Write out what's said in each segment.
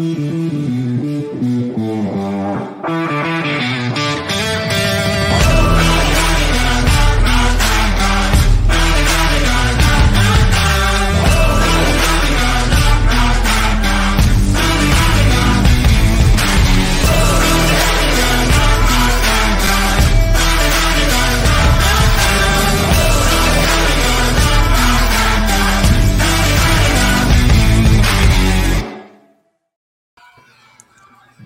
Mm-hmm.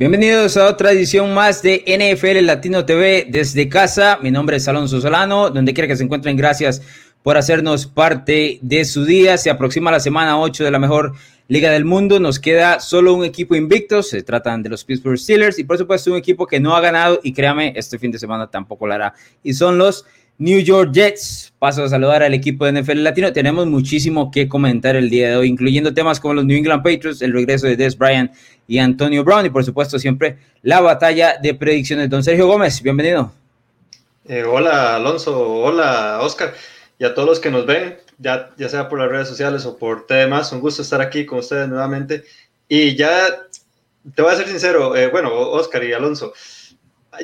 Bienvenidos a otra edición más de NFL Latino TV desde casa. Mi nombre es Alonso Solano. Donde quiera que se encuentren, gracias por hacernos parte de su día. Se aproxima la semana 8 de la mejor liga del mundo. Nos queda solo un equipo invicto. Se tratan de los Pittsburgh Steelers y por supuesto un equipo que no ha ganado y créame, este fin de semana tampoco lo hará. Y son los New York Jets. Paso a saludar al equipo de NFL Latino. Tenemos muchísimo que comentar el día de hoy, incluyendo temas como los New England Patriots, el regreso de Des Bryant y Antonio Brown y por supuesto siempre la batalla de predicciones. Don Sergio Gómez, bienvenido. Eh, hola Alonso, hola Oscar y a todos los que nos ven, ya, ya sea por las redes sociales o por temas, un gusto estar aquí con ustedes nuevamente. Y ya te voy a ser sincero, eh, bueno, Oscar y Alonso,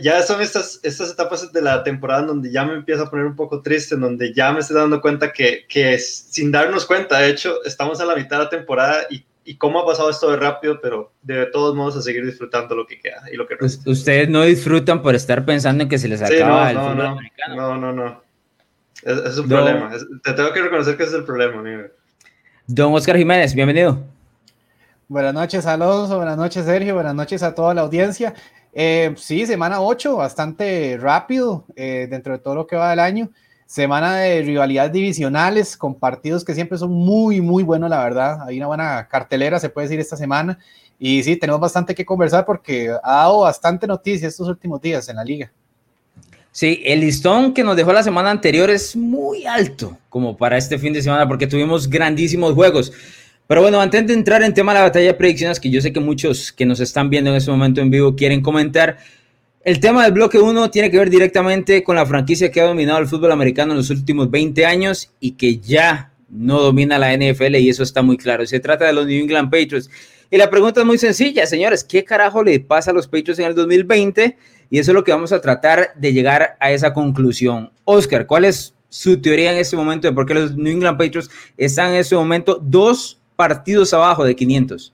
ya son estas, estas etapas de la temporada en donde ya me empiezo a poner un poco triste, en donde ya me estoy dando cuenta que, que sin darnos cuenta, de hecho, estamos a la mitad de la temporada y, y cómo ha pasado esto de rápido, pero de todos modos a seguir disfrutando lo que queda y lo que Ustedes no disfrutan por estar pensando en que se les acaba el fútbol no, americano. No, no, no. Es, es un problema. te tengo que reconocer que ese es el problema, amigo. Don Oscar Jiménez, bienvenido. Buenas noches, Alonso. Buenas noches, Sergio. Buenas noches a toda la audiencia. Eh, sí, semana 8, bastante rápido eh, dentro de todo lo que va del año. Semana de rivalidades divisionales con partidos que siempre son muy, muy buenos, la verdad. Hay una buena cartelera, se puede decir, esta semana. Y sí, tenemos bastante que conversar porque ha dado bastante noticia estos últimos días en la liga. Sí, el listón que nos dejó la semana anterior es muy alto como para este fin de semana porque tuvimos grandísimos juegos. Pero bueno, antes de entrar en tema de la batalla de predicciones, que yo sé que muchos que nos están viendo en este momento en vivo quieren comentar, el tema del bloque 1 tiene que ver directamente con la franquicia que ha dominado el fútbol americano en los últimos 20 años y que ya no domina la NFL y eso está muy claro. Se trata de los New England Patriots. Y la pregunta es muy sencilla, señores, ¿qué carajo le pasa a los Patriots en el 2020? Y eso es lo que vamos a tratar de llegar a esa conclusión. Oscar, ¿cuál es su teoría en este momento de por qué los New England Patriots están en este momento dos partidos abajo de 500.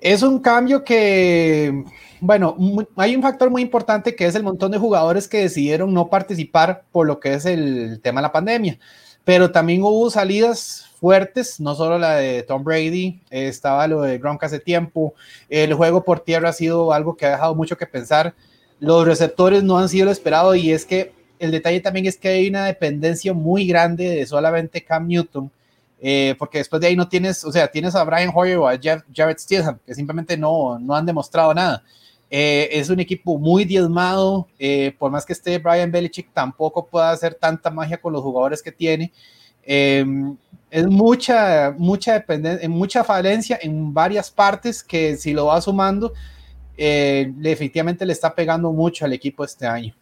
Es un cambio que, bueno, hay un factor muy importante que es el montón de jugadores que decidieron no participar por lo que es el tema de la pandemia, pero también hubo salidas fuertes, no solo la de Tom Brady, estaba lo de Gronk hace tiempo, el juego por tierra ha sido algo que ha dejado mucho que pensar, los receptores no han sido lo esperado y es que el detalle también es que hay una dependencia muy grande de solamente Cam Newton eh, porque después de ahí no tienes, o sea, tienes a Brian Hoyer o a Jeff, Jared Stidham, que simplemente no, no han demostrado nada. Eh, es un equipo muy diezmado, eh, por más que esté Brian Belichick, tampoco puede hacer tanta magia con los jugadores que tiene. es mucha, mucha dependencia, mucha falencia en varias partes que si lo va sumando, definitivamente le está pegando mucho al equipo este año.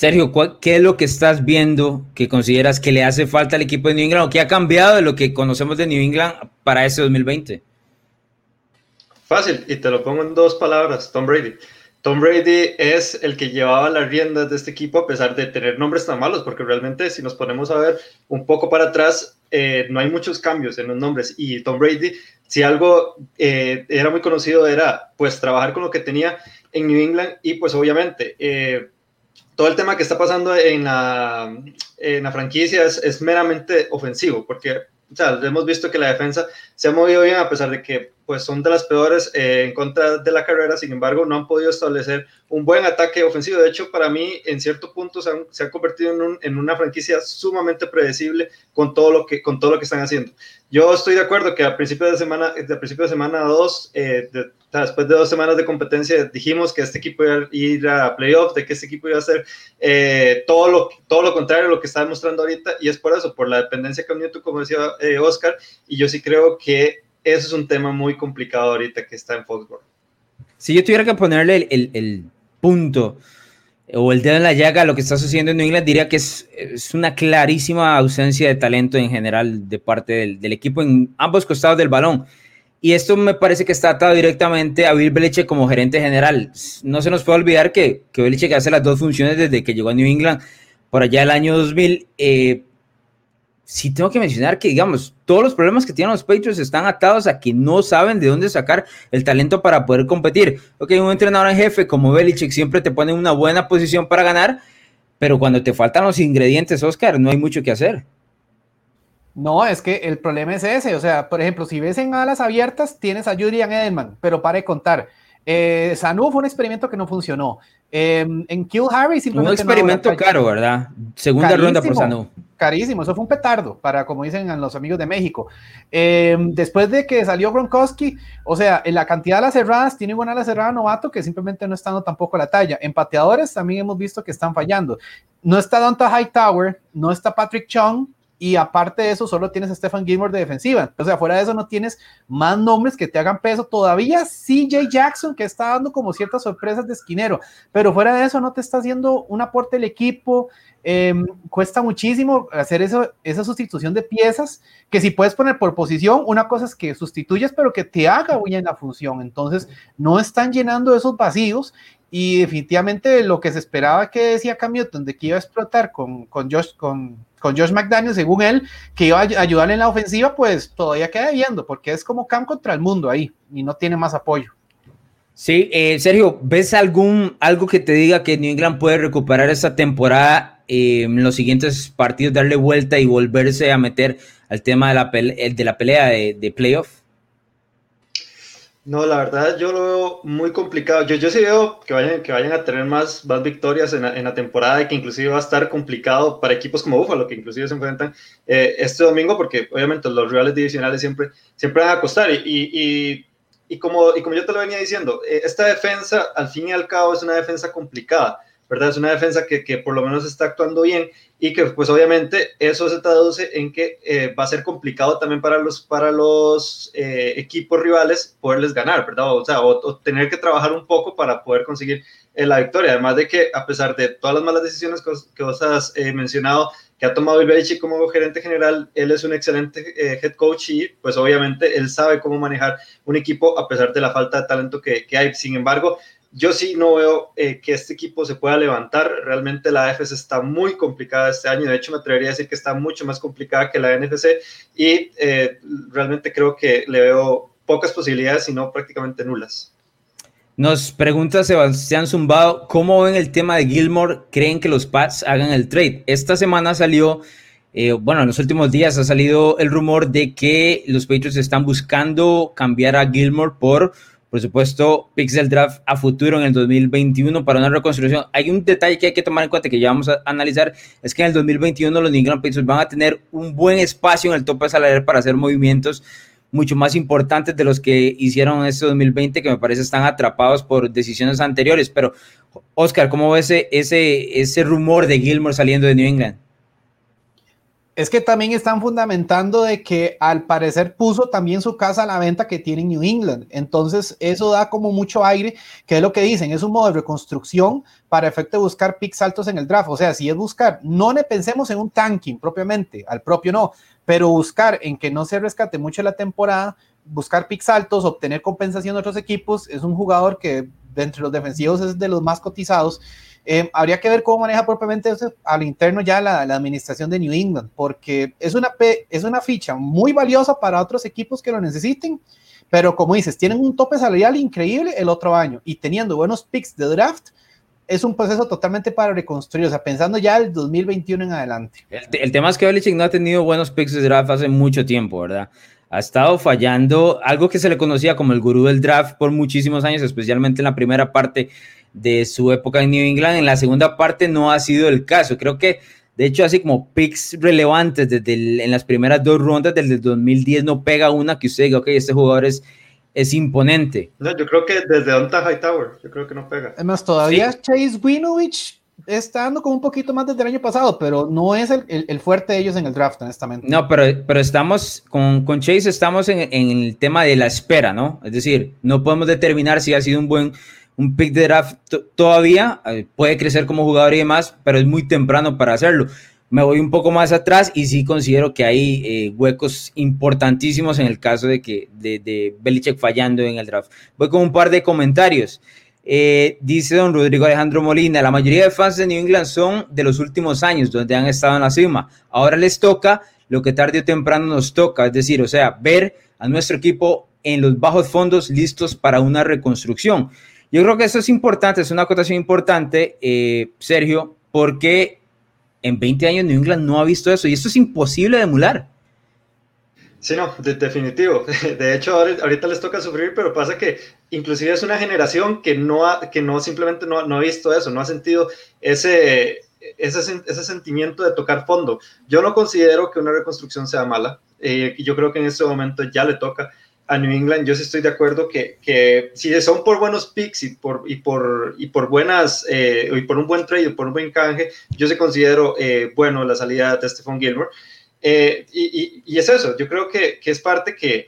Sergio, ¿qué es lo que estás viendo que consideras que le hace falta al equipo de New England o que ha cambiado de lo que conocemos de New England para ese 2020? Fácil, y te lo pongo en dos palabras, Tom Brady. Tom Brady es el que llevaba las riendas de este equipo a pesar de tener nombres tan malos, porque realmente si nos ponemos a ver un poco para atrás, eh, no hay muchos cambios en los nombres. Y Tom Brady, si algo eh, era muy conocido, era pues trabajar con lo que tenía en New England y pues obviamente... Eh, todo el tema que está pasando en la, en la franquicia es, es meramente ofensivo, porque o sea, hemos visto que la defensa se ha movido bien a pesar de que pues, son de las peores eh, en contra de la carrera, sin embargo, no han podido establecer un buen ataque ofensivo. De hecho, para mí, en cierto punto, se han, se han convertido en, un, en, una franquicia sumamente predecible con todo, lo que, con todo lo que están haciendo. Yo estoy de acuerdo que a principio de semana, de principio de semana 2, eh, de, después de dos semanas de competencia, dijimos que este equipo iba a ir a playoff, de que este equipo iba a hacer eh, todo, lo, todo lo contrario a lo que está demostrando ahorita, y es por eso, por la dependencia que Newton, como decía eh, Oscar, y yo sí creo que eso es un tema muy complicado ahorita que está en Foxborough. Si yo tuviera que ponerle el, el, el punto o el dedo en la llaga a lo que está sucediendo en New England, diría que es, es una clarísima ausencia de talento en general de parte del, del, equipo en ambos costados del balón. Y esto me parece que está atado directamente a Bill Belichick como gerente general. No se nos puede olvidar que, que Belichick hace las dos funciones desde que llegó a New England por allá el año 2000. Eh, sí tengo que mencionar que, digamos, todos los problemas que tienen los Patriots están atados a que no saben de dónde sacar el talento para poder competir. Ok, un entrenador en jefe como Belichick siempre te pone en una buena posición para ganar, pero cuando te faltan los ingredientes, Oscar, no hay mucho que hacer. No, es que el problema es ese. O sea, por ejemplo, si ves en alas abiertas, tienes a Julian Edelman, pero para de contar. Eh, Sanu fue un experimento que no funcionó. Eh, en Kill Harry simplemente. Un experimento caro, ¿verdad? Segunda ronda por Sanu. Carísimo, eso fue un petardo, para como dicen los amigos de México. Eh, después de que salió Gronkowski, o sea, en la cantidad de las cerradas, tiene una ala cerrada novato que simplemente no está dando tampoco la talla. En pateadores también hemos visto que están fallando. No está Donta Hightower, no está Patrick Chung, y aparte de eso, solo tienes a Stephen Gilmore de defensiva. O sea, fuera de eso, no tienes más nombres que te hagan peso. Todavía CJ Jackson, que está dando como ciertas sorpresas de esquinero, pero fuera de eso, no te está haciendo un aporte el equipo. Em, cuesta muchísimo hacer esa sustitución de piezas, que si puedes poner por posición, una cosa es que sustituyes, pero que te haga bien la función. Entonces, no están llenando esos vacíos y definitivamente lo que se esperaba que decía Cam Newton de que iba a explotar con, con, Josh, con, con Josh McDaniel, según él, que iba a ayudarle en la ofensiva, pues todavía queda viendo, porque es como Cam contra el mundo ahí y no tiene más apoyo. Sí, eh, Sergio, ¿ves algún algo que te diga que New England puede recuperar esta temporada eh, en los siguientes partidos, darle vuelta y volverse a meter al tema de la, de la pelea de, de playoff? No, la verdad yo lo veo muy complicado. Yo, sí veo que vayan, que vayan a tener más, más victorias en la, en la temporada y que inclusive va a estar complicado para equipos como Buffalo, que inclusive se enfrentan eh, este domingo, porque obviamente los rivales divisionales siempre, siempre van a costar. Y, y, y, como, y como yo te lo venía diciendo, eh, esta defensa al fin y al cabo es una defensa complicada. ¿Verdad? Es una defensa que, que, por lo menos está actuando bien y que pues obviamente eso se traduce en que eh, va a ser complicado también para los, para los eh, equipos rivales poderles ganar, ¿verdad? O sea, o, tener que trabajar un poco para poder conseguir eh, la victoria. Además de que a pesar de todas las malas decisiones que, que vos has mencionado, que ha tomado Belichick como gerente general, él es un excelente head coach y pues obviamente él sabe cómo manejar un equipo a pesar de la falta de talento que, que hay. Sin embargo, yo sí no veo eh, que este equipo se pueda levantar. Realmente la AFC está muy complicada este año. De hecho, me atrevería a decir que está mucho más complicada que la NFC. Y eh, realmente creo que le veo pocas posibilidades, y no prácticamente nulas. Nos pregunta Sebastián Zumbado, ¿cómo ven el tema de Gilmore? ¿Creen que los Pats hagan el trade? Esta semana salió, eh, bueno, en los últimos días ha salido el rumor de que los Patriots están buscando cambiar a Gilmore por por supuesto, Pixel Draft a futuro en el 2021 para una reconstrucción. Hay un detalle que hay que tomar en cuenta que ya vamos a analizar, es que en el 2021 los New England Patriots van a tener un buen espacio en el tope salarial para hacer movimientos mucho más importantes de los que hicieron este 2020, que me parece están atrapados por decisiones anteriores. Pero, Oscar, ¿cómo ves ese, ese, ese rumor de Gilmore saliendo de New England? Es que también están fundamentando de que al parecer puso también su casa a la venta que tiene en New England. Entonces, eso da como mucho aire, que es lo que dicen, es un modo de reconstrucción para efecto de buscar picks altos en el draft. O sea, si es buscar, no le pensemos en un tanking propiamente, al propio no, pero buscar en que no se rescate mucho la temporada, buscar picks altos, obtener compensación de otros equipos, es un jugador que entre los defensivos es de los más cotizados eh, habría que ver cómo maneja propiamente eso al interno ya la, administración de New England, porque es una, es una ficha muy valiosa para otros equipos que lo necesiten, pero como dices, tienen un tope salarial increíble el otro año y teniendo buenos picks de draft, es un proceso totalmente para reconstruir, o sea, pensando ya el 2021 en adelante. El, tema es que Belichick no ha tenido buenos picks de draft hace mucho tiempo, ¿verdad? Ha estado fallando algo que se le conocía como el gurú del draft por muchísimos años, especialmente en la primera parte de su época en New England. En la segunda parte no ha sido el caso. Creo que, de hecho, así como picks relevantes desde en las primeras dos rondas del 2010 no pega una que usted diga, ok, este jugador es, es imponente. No, yo creo que desde Onta Hightower, yo creo que no pega. Además, todavía Chase Winovich está dando como un poquito más desde el año pasado, pero no es el, el, fuerte de ellos en el draft, honestamente. No, pero, pero estamos con, con Chase, estamos en, en, el tema de la espera, ¿no? Es decir, no podemos determinar si ha sido un buen un pick de draft todavía, eh, puede crecer como jugador y demás, pero es muy temprano para hacerlo. me voy un poco más atrás y sí considero que hay eh, huecos importantísimos en el caso de que de, Belichick fallando en el draft. Voy con un par de comentarios. Eh, dice don Rodrigo Alejandro Molina, la mayoría de fans de New England son de los últimos años, donde han estado en la cima. Ahora les toca lo que tarde o temprano nos toca, es decir, o sea, ver a nuestro equipo en los bajos fondos listos para una reconstrucción. Yo creo que eso es importante, es una acotación importante, eh, Sergio, porque en 20 años New England no ha visto eso y esto es imposible de emular. Sí, no, definitivo. De hecho, ahorita les toca sufrir, pero pasa que inclusive es una generación que no, ha, que no simplemente no, no ha visto eso, no ha sentido ese, ese, ese, sentimiento de tocar fondo. Yo no considero que una reconstrucción sea mala. Eh, yo creo que en este momento ya le toca a New England. Yo sí estoy de acuerdo que, que si son por buenos picks y por, y por, y por buenas, eh, y por un buen trade, y por un buen canje, yo sí considero eh, bueno la salida de Stephon Gilmore. Eh, y, y, es eso, yo creo que, que, es parte que,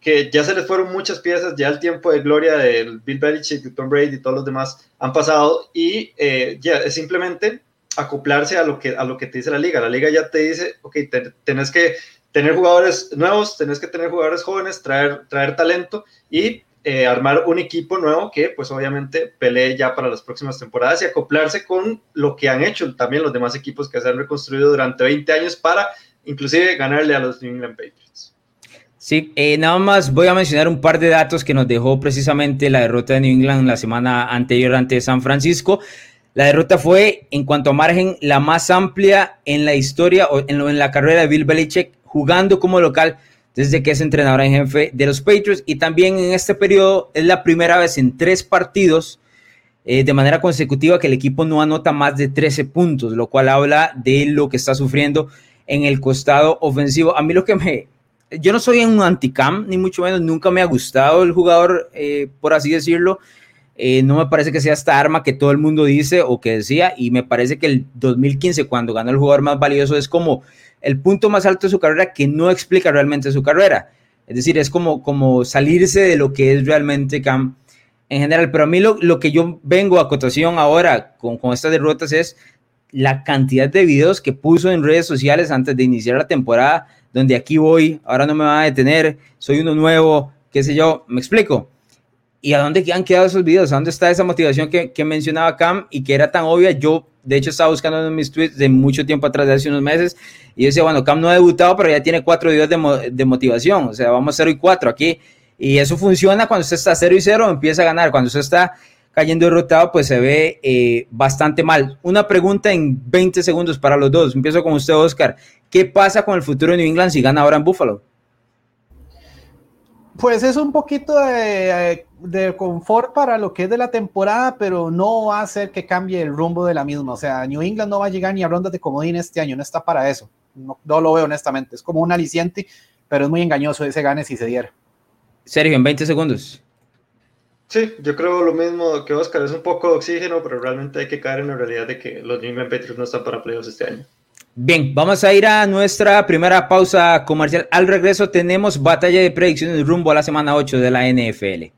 que ya se les fueron muchas piezas, ya el tiempo de gloria del Bill Belichick, de Tom Brady y todos los demás han pasado y eh, ya es simplemente acoplarse a lo, que, a lo que te dice la liga. La liga ya te dice, ok, tenés que tener jugadores nuevos, tenés que tener jugadores jóvenes, traer, traer talento y eh, armar un equipo nuevo que pues obviamente pelee ya para las próximas temporadas y acoplarse con lo que han hecho también los demás equipos que se han reconstruido durante 20 años para inclusive ganarle a los New England Patriots. Sí, eh, nada más voy a mencionar un par de datos que nos dejó precisamente la derrota de New England la semana anterior ante San Francisco. La derrota fue, en cuanto a margen, la más amplia en la historia o en, en la carrera de Bill Belichick jugando como local desde que es entrenador en jefe de los Patriots y también en este periodo es la primera vez en tres partidos eh, de manera consecutiva que el equipo no anota más de 13 puntos, lo cual habla de lo que está sufriendo en el costado ofensivo. A mí lo que me... Yo no soy un anticam, ni mucho menos, nunca me ha gustado el jugador, eh, por así decirlo. Eh, no me parece que sea esta arma que todo el mundo dice o que decía, y me parece que el 2015, cuando ganó el jugador más valioso, es como el punto más alto de su carrera que no explica realmente su carrera. Es decir, es como, como salirse de lo que es realmente Cam en general. Pero a mí lo, lo que yo vengo a cotación ahora con, con estas derrotas es la cantidad de videos que puso en redes sociales antes de iniciar la temporada, donde aquí voy, ahora no me van a detener, soy uno nuevo, qué sé yo, me explico. ¿Y a dónde han quedado esos videos? ¿A dónde está esa motivación que, que mencionaba Cam y que era tan obvia? Yo, de hecho, estaba buscando en mis tweets de mucho tiempo atrás, de hace unos meses, y decía, bueno, Cam no ha debutado, pero ya tiene cuatro videos de, de motivación, o sea, vamos 0 y 4 aquí. Y eso funciona cuando usted está 0 y 0, empieza a ganar. Cuando usted está cayendo derrotado, pues se ve eh, bastante mal. Una pregunta en 20 segundos para los dos. Empiezo con usted, Oscar. ¿Qué pasa con el futuro de New England si gana ahora en Buffalo? Pues es un poquito de, de, confort para lo que es de la temporada, pero no va a hacer que cambie el rumbo de la misma. O sea, New England no va a llegar ni a rondas de comodín este año, no está para eso. No, no lo veo honestamente. Es como un aliciente, pero es muy engañoso ese gane si se diera. Sergio, en 20 segundos. Sí, yo creo lo mismo que Oscar, es un poco de oxígeno, pero realmente hay que caer en la realidad de que los New England Patriots no están para playoffs este año. Bien, vamos a ir a nuestra primera pausa comercial. Al regreso tenemos batalla de predicciones rumbo a la semana 8 de la NFL.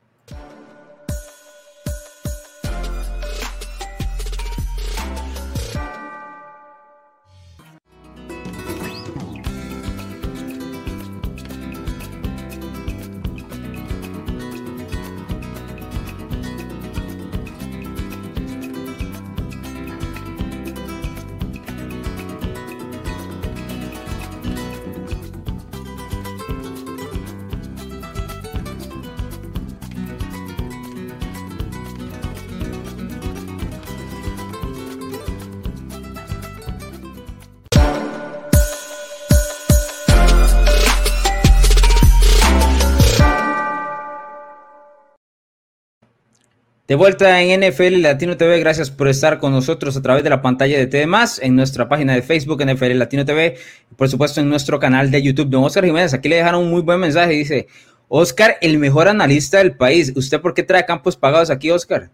De vuelta en NFL Latino TV, gracias por estar con nosotros a través de la pantalla de TV en nuestra página de Facebook NFL Latino TV y por supuesto en nuestro canal de YouTube. Don Oscar Jiménez, aquí le dejaron un muy buen mensaje, dice, Oscar, el mejor analista del país. ¿Usted por qué trae campos pagados aquí, Oscar?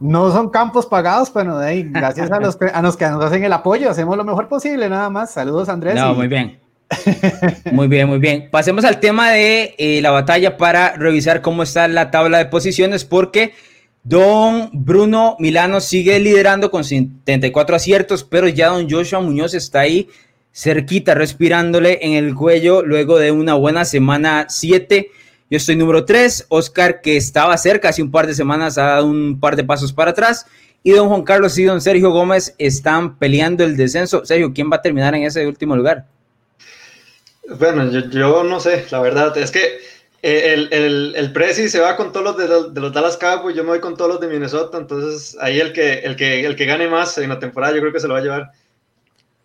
No son campos pagados, pero gracias a los, que, a los que nos hacen el apoyo, hacemos lo mejor posible, nada más. Saludos, Andrés. No, muy bien. Muy bien, muy bien. Pasemos al tema de eh, la batalla para revisar cómo está la tabla de posiciones, porque Don Bruno Milano sigue liderando con 74 aciertos, pero ya don Joshua Muñoz está ahí cerquita, respirándole en el cuello luego de una buena semana 7. Yo estoy número 3, Oscar que estaba cerca hace un par de semanas ha dado un par de pasos para atrás y don Juan Carlos y don Sergio Gómez están peleando el descenso. Sergio, ¿quién va a terminar en ese último lugar? Bueno, yo, no sé, la verdad, es que el, el, el Prezi se va con todos los de, de los Dallas Cowboys, yo me voy con todos los de Minnesota, entonces ahí el que, el, que, el que gane más en la temporada yo creo que se lo va a llevar.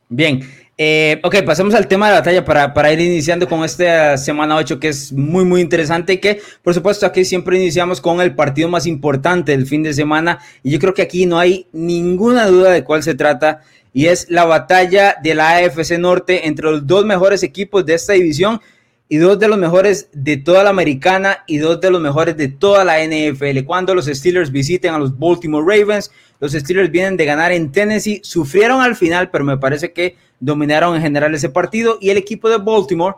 Bien, eh, ok, pasemos al tema de la batalla para, para, ir iniciando con esta semana 8 que es muy, muy interesante y que, por supuesto, aquí siempre iniciamos con el partido más importante del fin de semana y yo creo que aquí no hay ninguna duda de cuál se trata y es la batalla de la AFC Norte entre los dos mejores equipos de esta división y dos de los mejores de toda la americana y dos de los mejores de toda la NFL. Cuando los Steelers visiten a los Baltimore Ravens, los Steelers vienen de ganar en Tennessee, sufrieron al final, pero me parece que dominaron en general ese partido y el equipo de Baltimore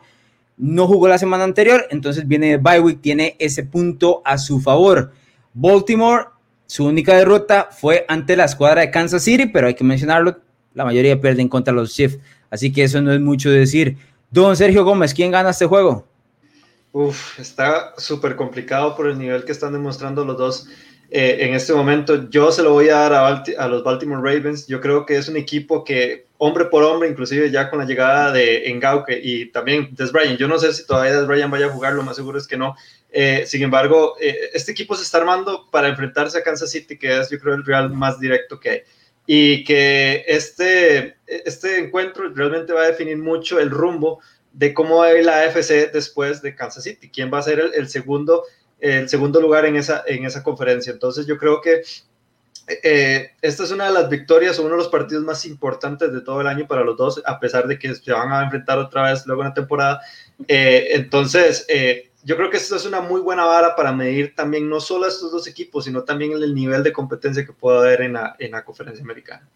no jugó la semana anterior, entonces viene de bye tiene ese punto a su favor. Baltimore, su única derrota fue ante la escuadra de Kansas City, pero hay que mencionarlo, la mayoría pierden contra los Chiefs, así que eso no es mucho decir. Don Sergio Gómez, ¿quién gana este juego? Uf, está súper complicado por el nivel que están demostrando los dos eh, en este momento. Yo se lo voy a dar a, a, los Baltimore Ravens. Yo creo que es un equipo que, hombre por hombre, inclusive ya con la llegada de Engauke y también Des Bryant, yo no sé si todavía Des Bryant vaya a jugar, lo más seguro es que no. Eh, sin embargo, eh, este equipo se está armando para enfrentarse a Kansas City, que es yo creo el real más directo que hay y que este, este encuentro realmente va a definir mucho el rumbo de cómo va a ir la AFC después de Kansas City, quién va a ser el, segundo, el segundo lugar en esa, en esa conferencia. Entonces yo creo que eh, esta es una de las victorias o uno de los partidos más importantes de todo el año para los dos, a pesar de que se van a enfrentar otra vez luego en la temporada. Eh, entonces, eh, yo creo que esto es una muy buena vara para medir también no solo a estos dos equipos, sino también el nivel de competencia que puede haber en la, en la conferencia americana.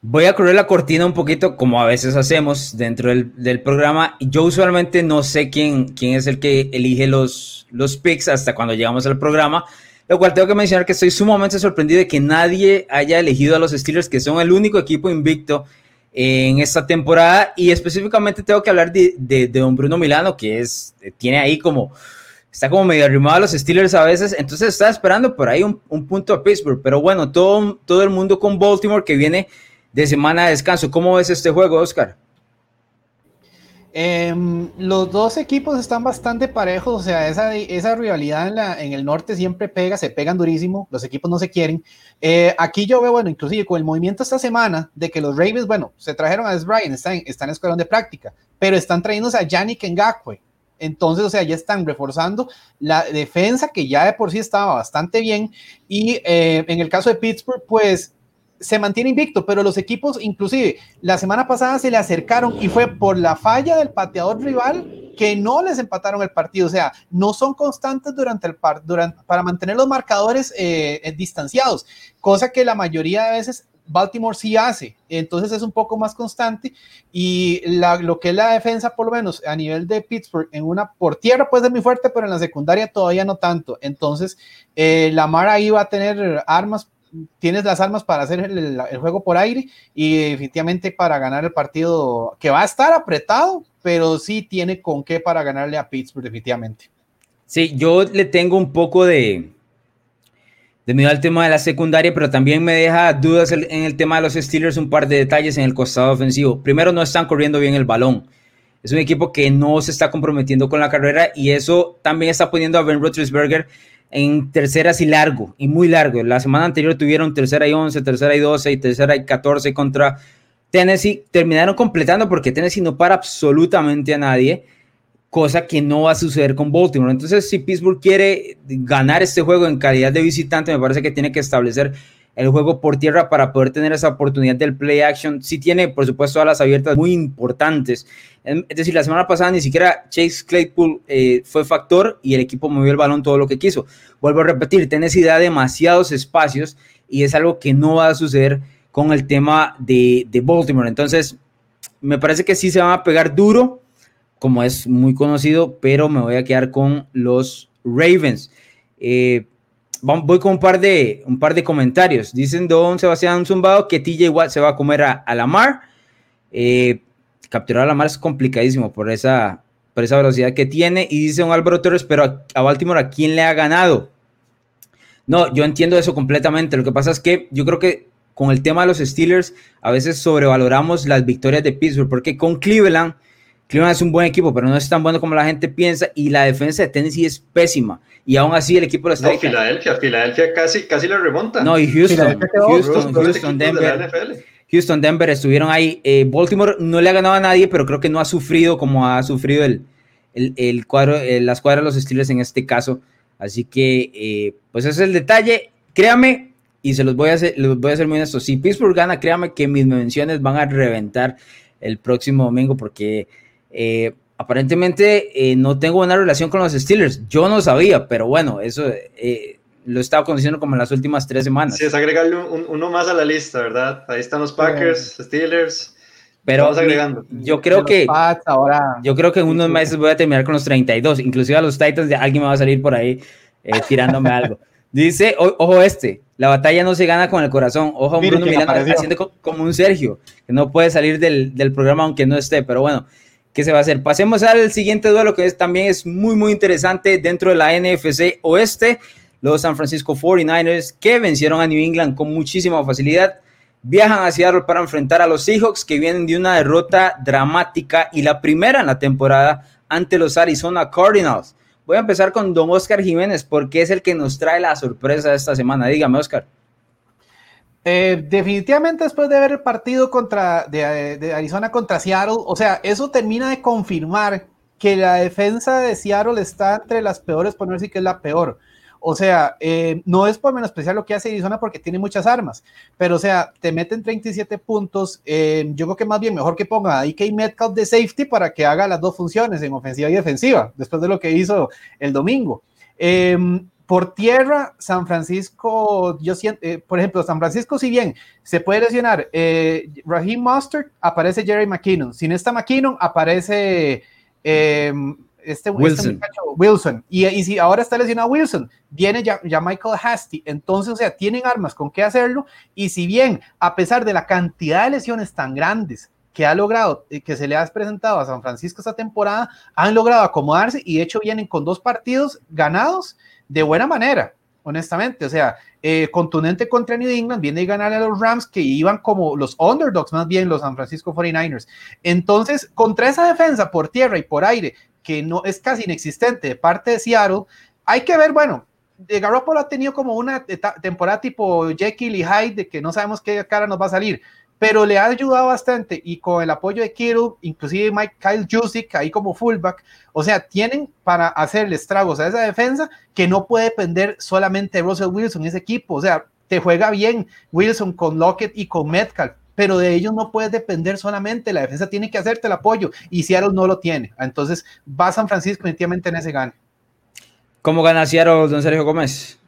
Voy a correr la cortina un poquito, como a veces hacemos dentro del, del, programa. Yo usualmente no sé quién, quién es el que elige los, los picks hasta cuando llegamos al programa, lo cual tengo que mencionar que estoy sumamente sorprendido de que nadie haya elegido a los Steelers, que son el único equipo invicto en esta temporada. Y específicamente tengo que hablar de, de, don Bruno Milano que es tiene ahí como está como medio arrimado a los Steelers a veces. Entonces está esperando por ahí un, un, punto a Pittsburgh. Pero bueno todo, todo el mundo con Baltimore que viene de semana de descanso. ¿cómo ves este juego Oscar? Eh, los dos equipos están bastante parejos, o sea, esa, rivalidad en, el norte siempre pega, se pegan durísimo, los equipos no se quieren. Eh, aquí yo veo, bueno, inclusive con el movimiento esta semana de que los Ravens, bueno, se trajeron a Des Bryant, están, en escuela de práctica, pero están trayéndose a Yannick Ngakwe. Entonces, o sea, ya están reforzando la defensa que ya de por sí estaba bastante bien. Y eh, en el caso de Pittsburgh, pues se mantiene invicto, pero los equipos, inclusive la semana pasada se le acercaron y fue por la falla del pateador rival que no les empataron el partido. O sea, no son constantes durante el par durante, para mantener los marcadores eh, eh, distanciados, cosa que la mayoría de veces Baltimore sí hace. Entonces es un poco más constante y la, lo que es la defensa, por lo menos a nivel de Pittsburgh, en una por tierra puede ser muy fuerte, pero en la secundaria todavía no tanto. Entonces, eh, Lamar ahí va a tener armas tienes las armas para hacer el, juego por aire y definitivamente para ganar el partido que va a estar apretado, pero sí tiene con qué para ganarle a Pittsburgh definitivamente. Sí, yo le tengo un poco de, de miedo al tema de la secundaria, pero también me deja dudas en el tema de los Steelers, un par de detalles en el costado ofensivo. Primero, no están corriendo bien el balón. Es un equipo que no se está comprometiendo con la carrera y eso también está poniendo a Ben Roethlisberger en terceras y largo, y muy largo. La semana anterior tuvieron tercera y 11, tercera y 12 y tercera y 14 contra Tennessee. Terminaron completando porque Tennessee no para absolutamente a nadie, cosa que no va a suceder con Baltimore. Entonces, si Pittsburgh quiere ganar este juego en calidad de visitante, me parece que tiene que establecer el juego por tierra para poder tener esa oportunidad del play action. Sí tiene, por supuesto, alas abiertas muy importantes. Es decir, la semana pasada ni siquiera Chase Claypool eh, fue factor y el equipo movió el balón todo lo que quiso. Vuelvo a repetir, Tennessee da demasiados espacios y es algo que no va a suceder con el tema de, de Baltimore. Entonces, me parece que sí se van a pegar duro, como es muy conocido, pero me voy a quedar con los Ravens. Eh, voy con un par de, un par de comentarios. Dicen Don Sebastián Zumbado que TJ Watt se va a comer a, a Lamar. Eh, capturar a Lamar es complicadísimo por esa, por esa velocidad que tiene. Y dice un Álvaro Torres, pero a, a, Baltimore, ¿a quién le ha ganado? No, yo entiendo eso completamente. Lo que pasa es que yo creo que con el tema de los Steelers, a veces sobrevaloramos las victorias de Pittsburgh, porque con Cleveland, Cleveland es un buen equipo, pero no es tan bueno como la gente piensa, y la defensa de Tennessee es pésima. Y aún así el equipo lo está. No, Filadelfia, Filadelfia casi, casi le remonta. No, y Houston, Houston, Houston, Denver. Houston, Denver estuvieron ahí. Eh, Baltimore no le ha ganado a nadie, pero creo que no ha sufrido como ha sufrido el, el, el cuadro, eh, las cuadras de los Steelers en este caso. Así que, eh, pues ese es el detalle. Créame, y se los voy a hacer, los voy a hacer muy honestos. Si Pittsburgh gana, créame que mis menciones van a reventar el próximo domingo porque eh, aparentemente eh, no tengo una relación con los Steelers. Yo no sabía, pero bueno, eso eh, lo he estado conociendo como en las últimas tres semanas. Sí, es agregarle uno más a la lista, ¿verdad? Ahí están los Packers, Steelers. Pero agregando. yo creo que ahora, yo creo que en unos meses voy a terminar con los 32, inclusive a los Titans, alguien me va a salir por ahí tirándome algo. Dice, ojo este, la batalla no se gana con el corazón. Ojo a Bruno Milano haciendo como un Sergio, que no puede salir del, del, programa aunque no esté, pero bueno, ¿qué se va a hacer? Pasemos al siguiente duelo que es, también es muy, muy interesante dentro de la NFC Oeste. Los San Francisco 49ers que vencieron a New England con muchísima facilidad. Viajan a Seattle para enfrentar a los Seahawks que vienen de una derrota dramática y la primera en la temporada ante los Arizona Cardinals. Voy a empezar con don Oscar Jiménez, porque es el que nos trae la sorpresa esta semana. Dígame, Oscar. Eh, definitivamente después de ver el partido contra, de, Arizona contra Seattle, o sea, eso termina de confirmar que la defensa de Seattle está entre las peores, por no decir que es la peor. O sea, eh, no es por menospreciar lo que hace Arizona porque tiene muchas armas, pero o sea, te meten 37 puntos. Eh, yo creo que más bien mejor que ponga a DK Metcalf de safety para que haga las dos funciones en ofensiva y defensiva, después de lo que hizo el domingo. Eh, por tierra, San Francisco, yo siento, eh, por ejemplo, San Francisco, si bien se puede lesionar eh, Raheem Mustard, aparece Jerry McKinnon. Sin esta McKinnon, aparece eh, este, este, Wilson. Este Wilson. Y, y, si ahora está lesionado Wilson, viene ya, ya, Michael Hasty. Entonces, o sea, tienen armas con qué hacerlo. Y si bien, a pesar de la cantidad de lesiones tan grandes que ha logrado, eh, que se le ha presentado a San Francisco esta temporada, han logrado acomodarse y de hecho vienen con dos partidos ganados de buena manera, honestamente. O sea, eh, contundente contra New England, viene a ganar a los Rams que iban como los underdogs, más bien los San Francisco 49ers. Entonces, contra esa defensa por tierra y por aire, que no es casi inexistente de parte de Seattle, hay que ver, bueno, Garoppolo ha tenido como una temporada tipo Jekyll y Hyde, de que no sabemos qué cara nos va a salir, pero le ha ayudado bastante y con el apoyo de Kittle, inclusive Mike Kyle Jusic ahí como fullback, o sea, tienen para hacerle estragos a esa defensa que no puede depender solamente de Russell Wilson, ese equipo, o sea, te juega bien Wilson con Lockett y con Metcalf, pero de ellos no puedes depender solamente, la defensa tiene que hacerte el apoyo y Seattle no lo tiene. Entonces va San Francisco definitivamente en ese gane. ¿Cómo gana Seattle, don Sergio Gómez?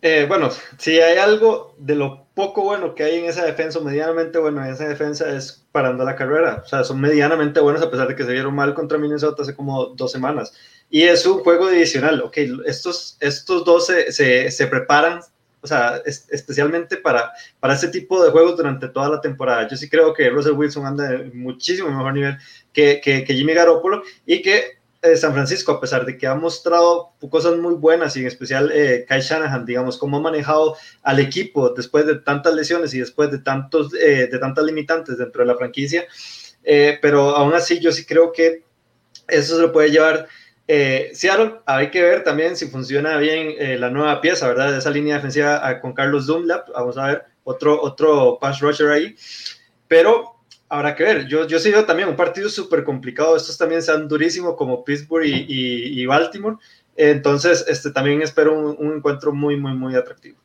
Eh, bueno, si hay algo de lo poco bueno que hay en esa defensa, medianamente bueno en esa defensa, es parando la carrera. O sea, son medianamente buenos a pesar de que se vieron mal contra Minnesota hace como dos semanas. Y es un juego adicional. Ok, estos, estos dos se, se, preparan o sea, es, especialmente para, para este tipo de juegos durante toda la temporada. Yo sí creo que Russell Wilson anda en muchísimo mejor nivel que, que, que Jimmy Garoppolo y que eh, San Francisco, a pesar de que ha mostrado cosas muy buenas y en especial eh, Kai Shanahan, digamos, cómo ha manejado al equipo después de tantas lesiones y después de, tantos, eh, de tantas limitantes dentro de la franquicia, eh, pero aún así yo sí creo que eso se lo puede llevar eh, Seattle, hay que ver también si funciona bien la nueva pieza, ¿verdad? Esa línea defensiva ah, con Carlos Dunlap, vamos a ver, otro, otro pass rusher ahí, pero habrá que ver. Yo, yo sí veo también un partido súper complicado, estos también sean durísimos como Pittsburgh y, y, y Baltimore, entonces este, también espero un, un, encuentro muy, muy, muy atractivo.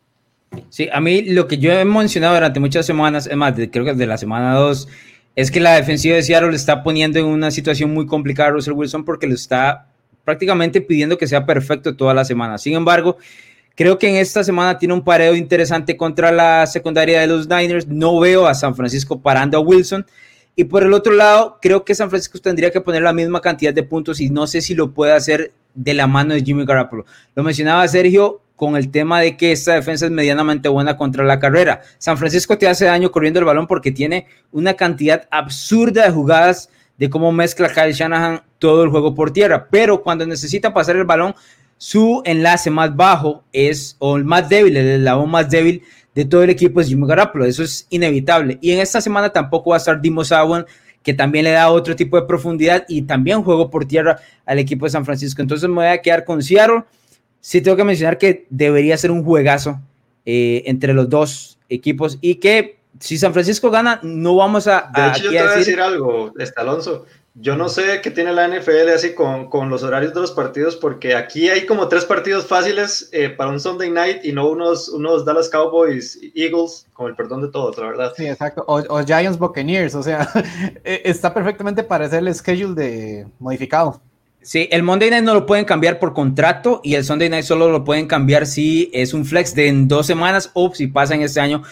Sí, a mí lo que yo he mencionado durante muchas semanas, es más, creo que desde la semana 2, es que la defensiva de Seattle le está poniendo en una situación muy complicada a Russell Wilson porque lo está prácticamente pidiendo que sea perfecto toda la semana. Sin embargo, creo que en esta semana tiene un pareo interesante contra la secundaria de los Niners. No veo a San Francisco parando a Wilson. Y por el otro lado, creo que San Francisco tendría que poner la misma cantidad de puntos y no sé si lo puede hacer de la mano de Jimmy Garoppolo. Lo mencionaba Sergio, con el tema de que esta defensa es medianamente buena contra la carrera. San Francisco te hace daño corriendo el balón porque tiene una cantidad absurda de jugadas de cómo mezcla Kyle Shanahan todo el juego por tierra, pero cuando necesita pasar el balón, su enlace más bajo es, o el más débil, el eslabón más débil de todo el equipo es Jimmy Garoppolo, eso es inevitable. Y en esta semana tampoco va a estar Dimo Sawan, que también le da otro tipo de profundidad y también juego por tierra al equipo de San Francisco. Entonces me voy a quedar con Seattle sí tengo que mencionar que debería ser un juegazo eh, entre los dos equipos y que si San Francisco gana, no vamos a. De hecho, yo te voy a decir, algo, este Alonso. Yo no sé qué tiene la NFL así con, con, los horarios de los partidos, porque aquí hay como tres partidos fáciles eh, para un Sunday night y no unos, unos Dallas Cowboys, Eagles, con el perdón de todos, la verdad. Sí, exacto. O, o Giants Buccaneers, o sea, e, está perfectamente para hacer el schedule de modificado. Sí, el Monday Night no lo pueden cambiar por contrato y el Sunday Night solo lo pueden cambiar si es un flex de en dos semanas o si pasa en este año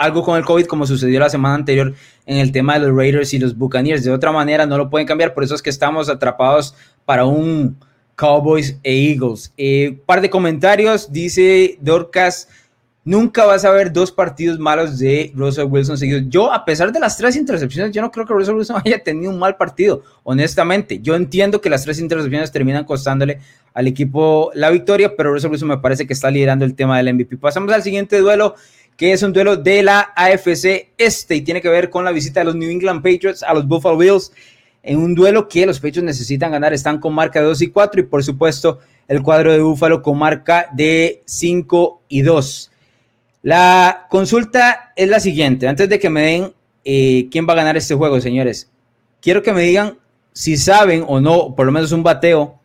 algo con el COVID como sucedió la semana anterior en el tema de los Raiders y los Buccaneers. De otra manera no lo pueden cambiar, por eso es que estamos atrapados para un Cowboys e Eagles. Eh, par de comentarios, dice Dorcas. Nunca vas a ver dos partidos malos de Russell Wilson seguidos. Yo, a pesar de las tres intercepciones, yo no creo que Russell Wilson haya tenido un mal partido, honestamente. Yo entiendo que las tres intercepciones terminan costándole al equipo la victoria, pero Russell Wilson me parece que está liderando el tema del MVP. Pasamos al siguiente duelo, que es un duelo de la AFC Este y tiene que ver con la visita de los New England Patriots a los Buffalo Bills en un duelo que los Patriots necesitan ganar. Están con marca de 2 y 4 y por supuesto el cuadro de Buffalo con marca de 5 y 2. La consulta es la siguiente. Antes de que me den eh, quién va a ganar este juego, señores, quiero que me digan si saben o no, por lo menos un bateo,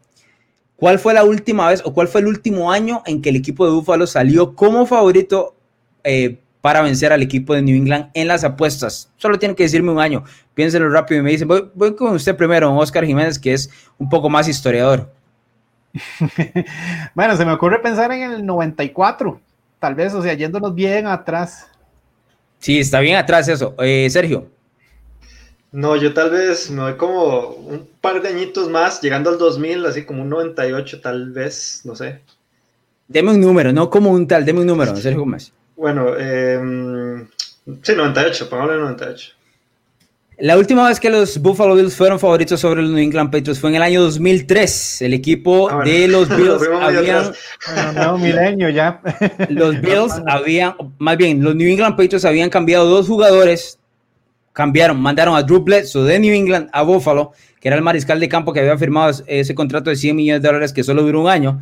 cuál fue la última vez o cuál fue el último año en que el equipo de Búfalo salió como favorito eh, para vencer al equipo de New England en las apuestas. Solo tienen que decirme un año. Piénsenlo rápido y me dicen, voy, voy con usted primero, Oscar Jiménez, que es un poco más historiador. bueno, se me ocurre pensar en el 94 tal vez, o sea, yéndonos bien atrás. Sí, está bien atrás eso. Eh, Sergio. No, yo tal vez me voy como un par de añitos más, llegando al 2000, así como un 98 tal vez, no sé. Deme un número, no como un tal, deme un número, Sergio Gómez. Bueno, eh, sí, 98, pongámosle 98. La última vez que los Buffalo Bills fueron favoritos sobre los New England Patriots fue en el año 2003. El equipo ah, de los Bills habían. no, milenio ya. Los Bills habían, más bien, los New England Patriots habían cambiado dos jugadores. Cambiaron, mandaron a Drew Bledsoe de New England a Buffalo, que era el mariscal de campo que había firmado ese contrato de 100 millones de dólares que solo duró un año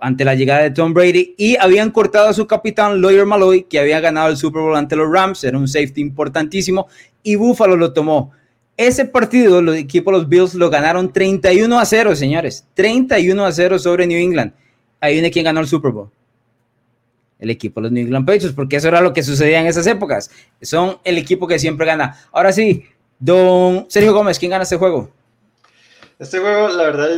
ante la llegada de Tom Brady y habían cortado a su capitán Lawyer Malloy, que había ganado el Super Bowl ante los Rams, era un safety importantísimo, y Buffalo lo tomó. Ese partido, los equipos, los Bills, lo ganaron 31 a 0, señores. 31 a 0 sobre New England. Ahí viene quien ganó el Super Bowl. El equipo, los New England Patriots, porque eso era lo que sucedía en esas épocas. Son el equipo que siempre gana. Ahora sí, don Sergio Gómez, ¿quién gana este juego? Este juego, la verdad,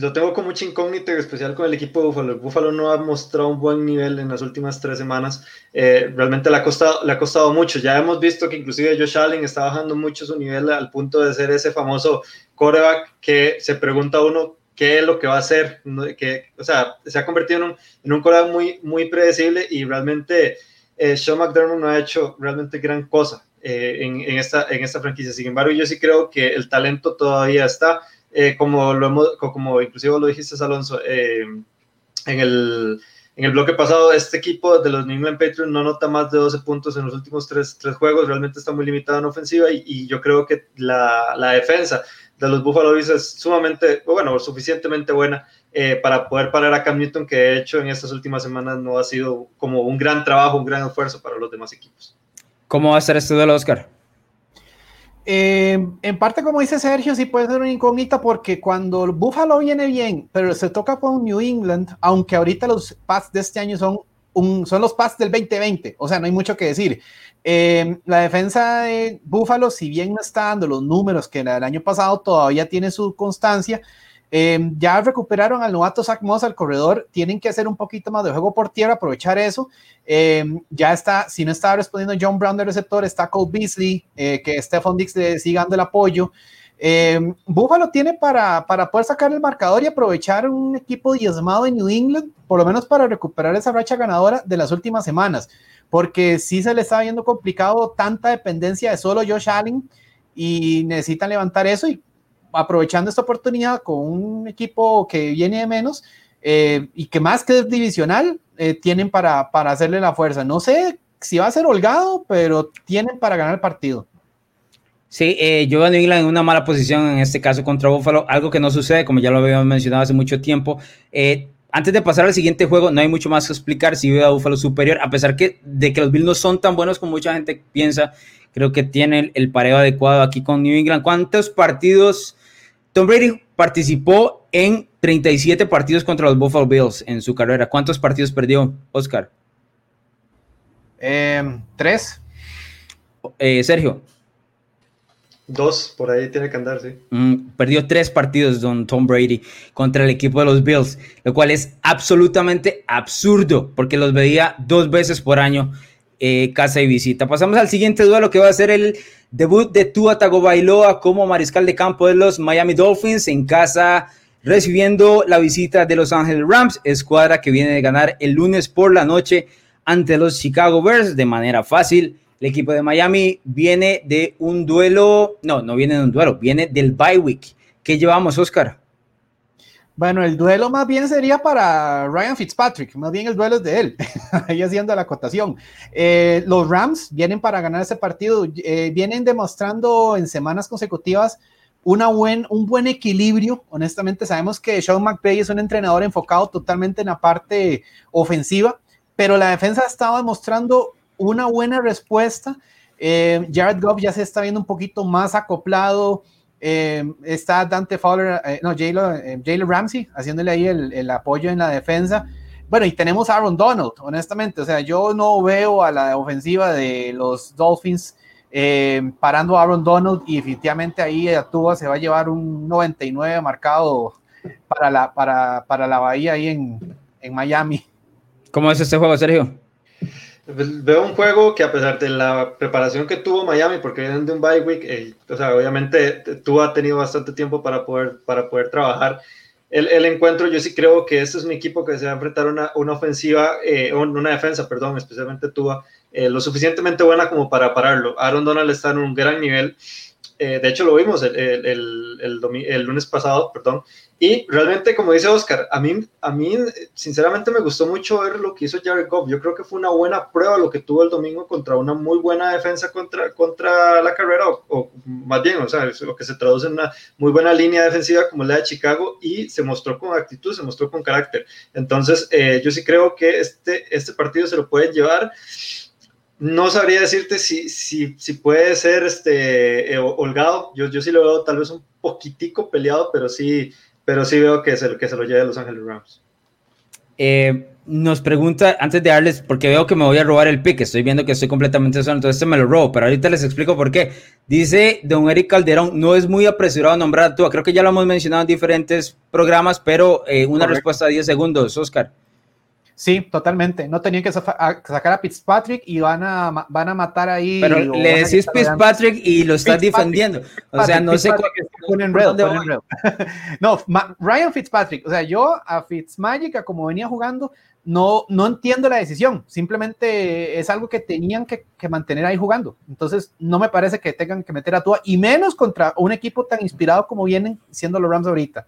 lo tengo con mucha incógnita, en especial con el equipo de Buffalo. Buffalo no ha mostrado un buen nivel en las últimas tres semanas. Eh, realmente le ha, costado, le ha costado mucho. Ya hemos visto que inclusive Josh Allen está bajando mucho su nivel al punto de ser ese famoso coreback que se pregunta uno qué es lo que va a hacer. Que, o sea, se ha convertido en un, en un coreback muy, muy predecible y realmente eh, Sean McDermott no ha hecho realmente gran cosa. Eh, en, esta, en esta franquicia. Sin embargo, yo sí creo que el talento todavía está, eh, como, lo hemos, como inclusive lo dijiste, Alonso, eh, en, el, en el bloque pasado, este equipo de los New England Patriots no nota más de 12 puntos en los últimos tres, tres juegos, realmente está muy limitado en ofensiva y, y yo creo que la, la, defensa de los Buffalo Bills es sumamente, bueno, suficientemente buena para poder parar a Cam Newton, que de hecho en estas últimas semanas no ha sido como un gran trabajo, un gran esfuerzo para los demás equipos. ¿Cómo va a ser este duelo, Oscar? Eh, en parte, como dice Sergio, sí puede ser una incógnita porque cuando Buffalo viene bien, pero se toca con New England, aunque ahorita los pads de este año son, son los pads del 2020, o sea, no hay mucho que decir. Eh, la defensa de Buffalo, si bien no está dando los números que el año pasado, todavía tiene su constancia. Em, ya recuperaron al novato Zach Moss al corredor, tienen que hacer un poquito más de juego por tierra, aprovechar eso. Em, ya está, si no estaba respondiendo John Brown de receptor, está Cole Beasley, eh, que Stephon Dix le sigue dando el apoyo. Eh, Buffalo tiene para, para poder sacar el marcador y aprovechar un equipo diezmado en New England, por lo menos para recuperar esa racha ganadora de las últimas semanas, porque sí se le está viendo complicado tanta dependencia de solo Josh Allen y necesitan levantar eso y aprovechando esta oportunidad con un equipo que viene de menos eh, y que más que es divisional, eh, tienen para, para hacerle la fuerza. No sé si va a ser holgado, pero tienen para ganar el partido. Sí, yo veo a New England en una mala posición en este caso contra Buffalo, algo que no sucede, como ya lo habíamos mencionado hace mucho tiempo. Eh, antes de pasar al siguiente juego, no hay mucho más que explicar. Si veo a Buffalo superior, a pesar que, de que los Bills no son tan buenos como mucha gente piensa, creo que tienen el pareo adecuado aquí con New England. ¿Cuántos partidos? Tom Brady participó en 37 partidos contra los Buffalo Bills en su carrera. ¿Cuántos partidos perdió, Oscar? Eh, tres. Eh, Sergio. Dos, por ahí tiene que andar, sí. Mm, perdió tres partidos don Tom Brady contra el equipo de los Bills, lo cual es absolutamente absurdo porque los veía dos veces por año eh, casa y visita. Pasamos al siguiente duelo que va a ser el debut de Tua Tagovailoa como mariscal de campo de los Miami Dolphins en casa recibiendo la visita de Los Angeles Rams, escuadra que viene de ganar el lunes por la noche ante los Chicago Bears de manera fácil. El equipo de Miami viene de un duelo, no, no viene de un duelo, viene del bye week. ¿Qué llevamos, Oscar? Bueno, el duelo más bien sería para Ryan Fitzpatrick, más bien el duelo es de él, ahí haciendo la acotación. Eh, los Rams vienen para ganar ese partido, eh, vienen demostrando en semanas consecutivas una buen, un buen equilibrio. Honestamente, sabemos que Sean McVay es un entrenador enfocado totalmente en la parte ofensiva, pero la defensa ha estado demostrando una buena respuesta. Eh, Jared Goff ya se está viendo un poquito más acoplado. Eh, está Dante Fowler, eh, no, Jalen eh, Ramsey haciéndole ahí el, apoyo en la defensa. Bueno, y tenemos a Aaron Donald, honestamente. O sea, yo no veo a la ofensiva de los Dolphins parando a Aaron Donald y definitivamente ahí Tua se va a llevar un 99 marcado para la, para, para la Bahía ahí en, en Miami. ¿Cómo es este juego, Sergio? Veo un juego que a pesar de la preparación que tuvo Miami, porque vienen de un bye week, eh, o sea, obviamente tú ha tenido bastante tiempo para poder, para poder trabajar. El, el, encuentro, yo sí creo que este es un equipo que se va a enfrentar una, una, ofensiva, eh, una defensa, perdón, especialmente Tua, eh, lo suficientemente buena como para pararlo. Aaron Donald está en un gran nivel. Eh, de hecho, lo vimos el, el, el, lunes pasado, perdón. Y realmente, como dice Oscar, a mí, a mí, sinceramente, me gustó mucho ver lo que hizo Jared Goff. Yo creo que fue una buena prueba lo que tuvo el domingo contra una muy buena defensa contra, contra la carrera, o, o más bien, o sea, lo que se traduce en una muy buena línea defensiva como la de Chicago, y se mostró con actitud, se mostró con carácter. Entonces, eh, yo sí creo que este, este partido se lo pueden llevar no sabría decirte si, si, si puede ser este, eh, holgado. Yo, yo sí lo veo tal vez un poquitico peleado, pero sí, pero sí veo que se, que se lo lleve a Los Ángeles Rams. Eh, nos pregunta, antes de darles, porque veo que me voy a robar el pick, estoy viendo que estoy completamente solo, entonces este me lo robo, pero ahorita les explico por qué. Dice don Eric Calderón, no es muy apresurado nombrar a Tua, creo que ya lo hemos mencionado en diferentes programas, pero eh, una Correcto. respuesta a 10 segundos, Oscar. Sí, totalmente. No tenían que sacar a Fitzpatrick y van a, van a matar ahí. Pero le decís Fitzpatrick y lo estás defendiendo. O sea, no sé cuál, red, No, Ryan Fitzpatrick. O sea, yo a Fitzmagic, a como venía jugando, no, no entiendo la decisión. Simplemente es algo que tenían que, que, mantener ahí jugando. Entonces, no me parece que tengan que meter a Tua y menos contra un equipo tan inspirado como vienen siendo los Rams ahorita.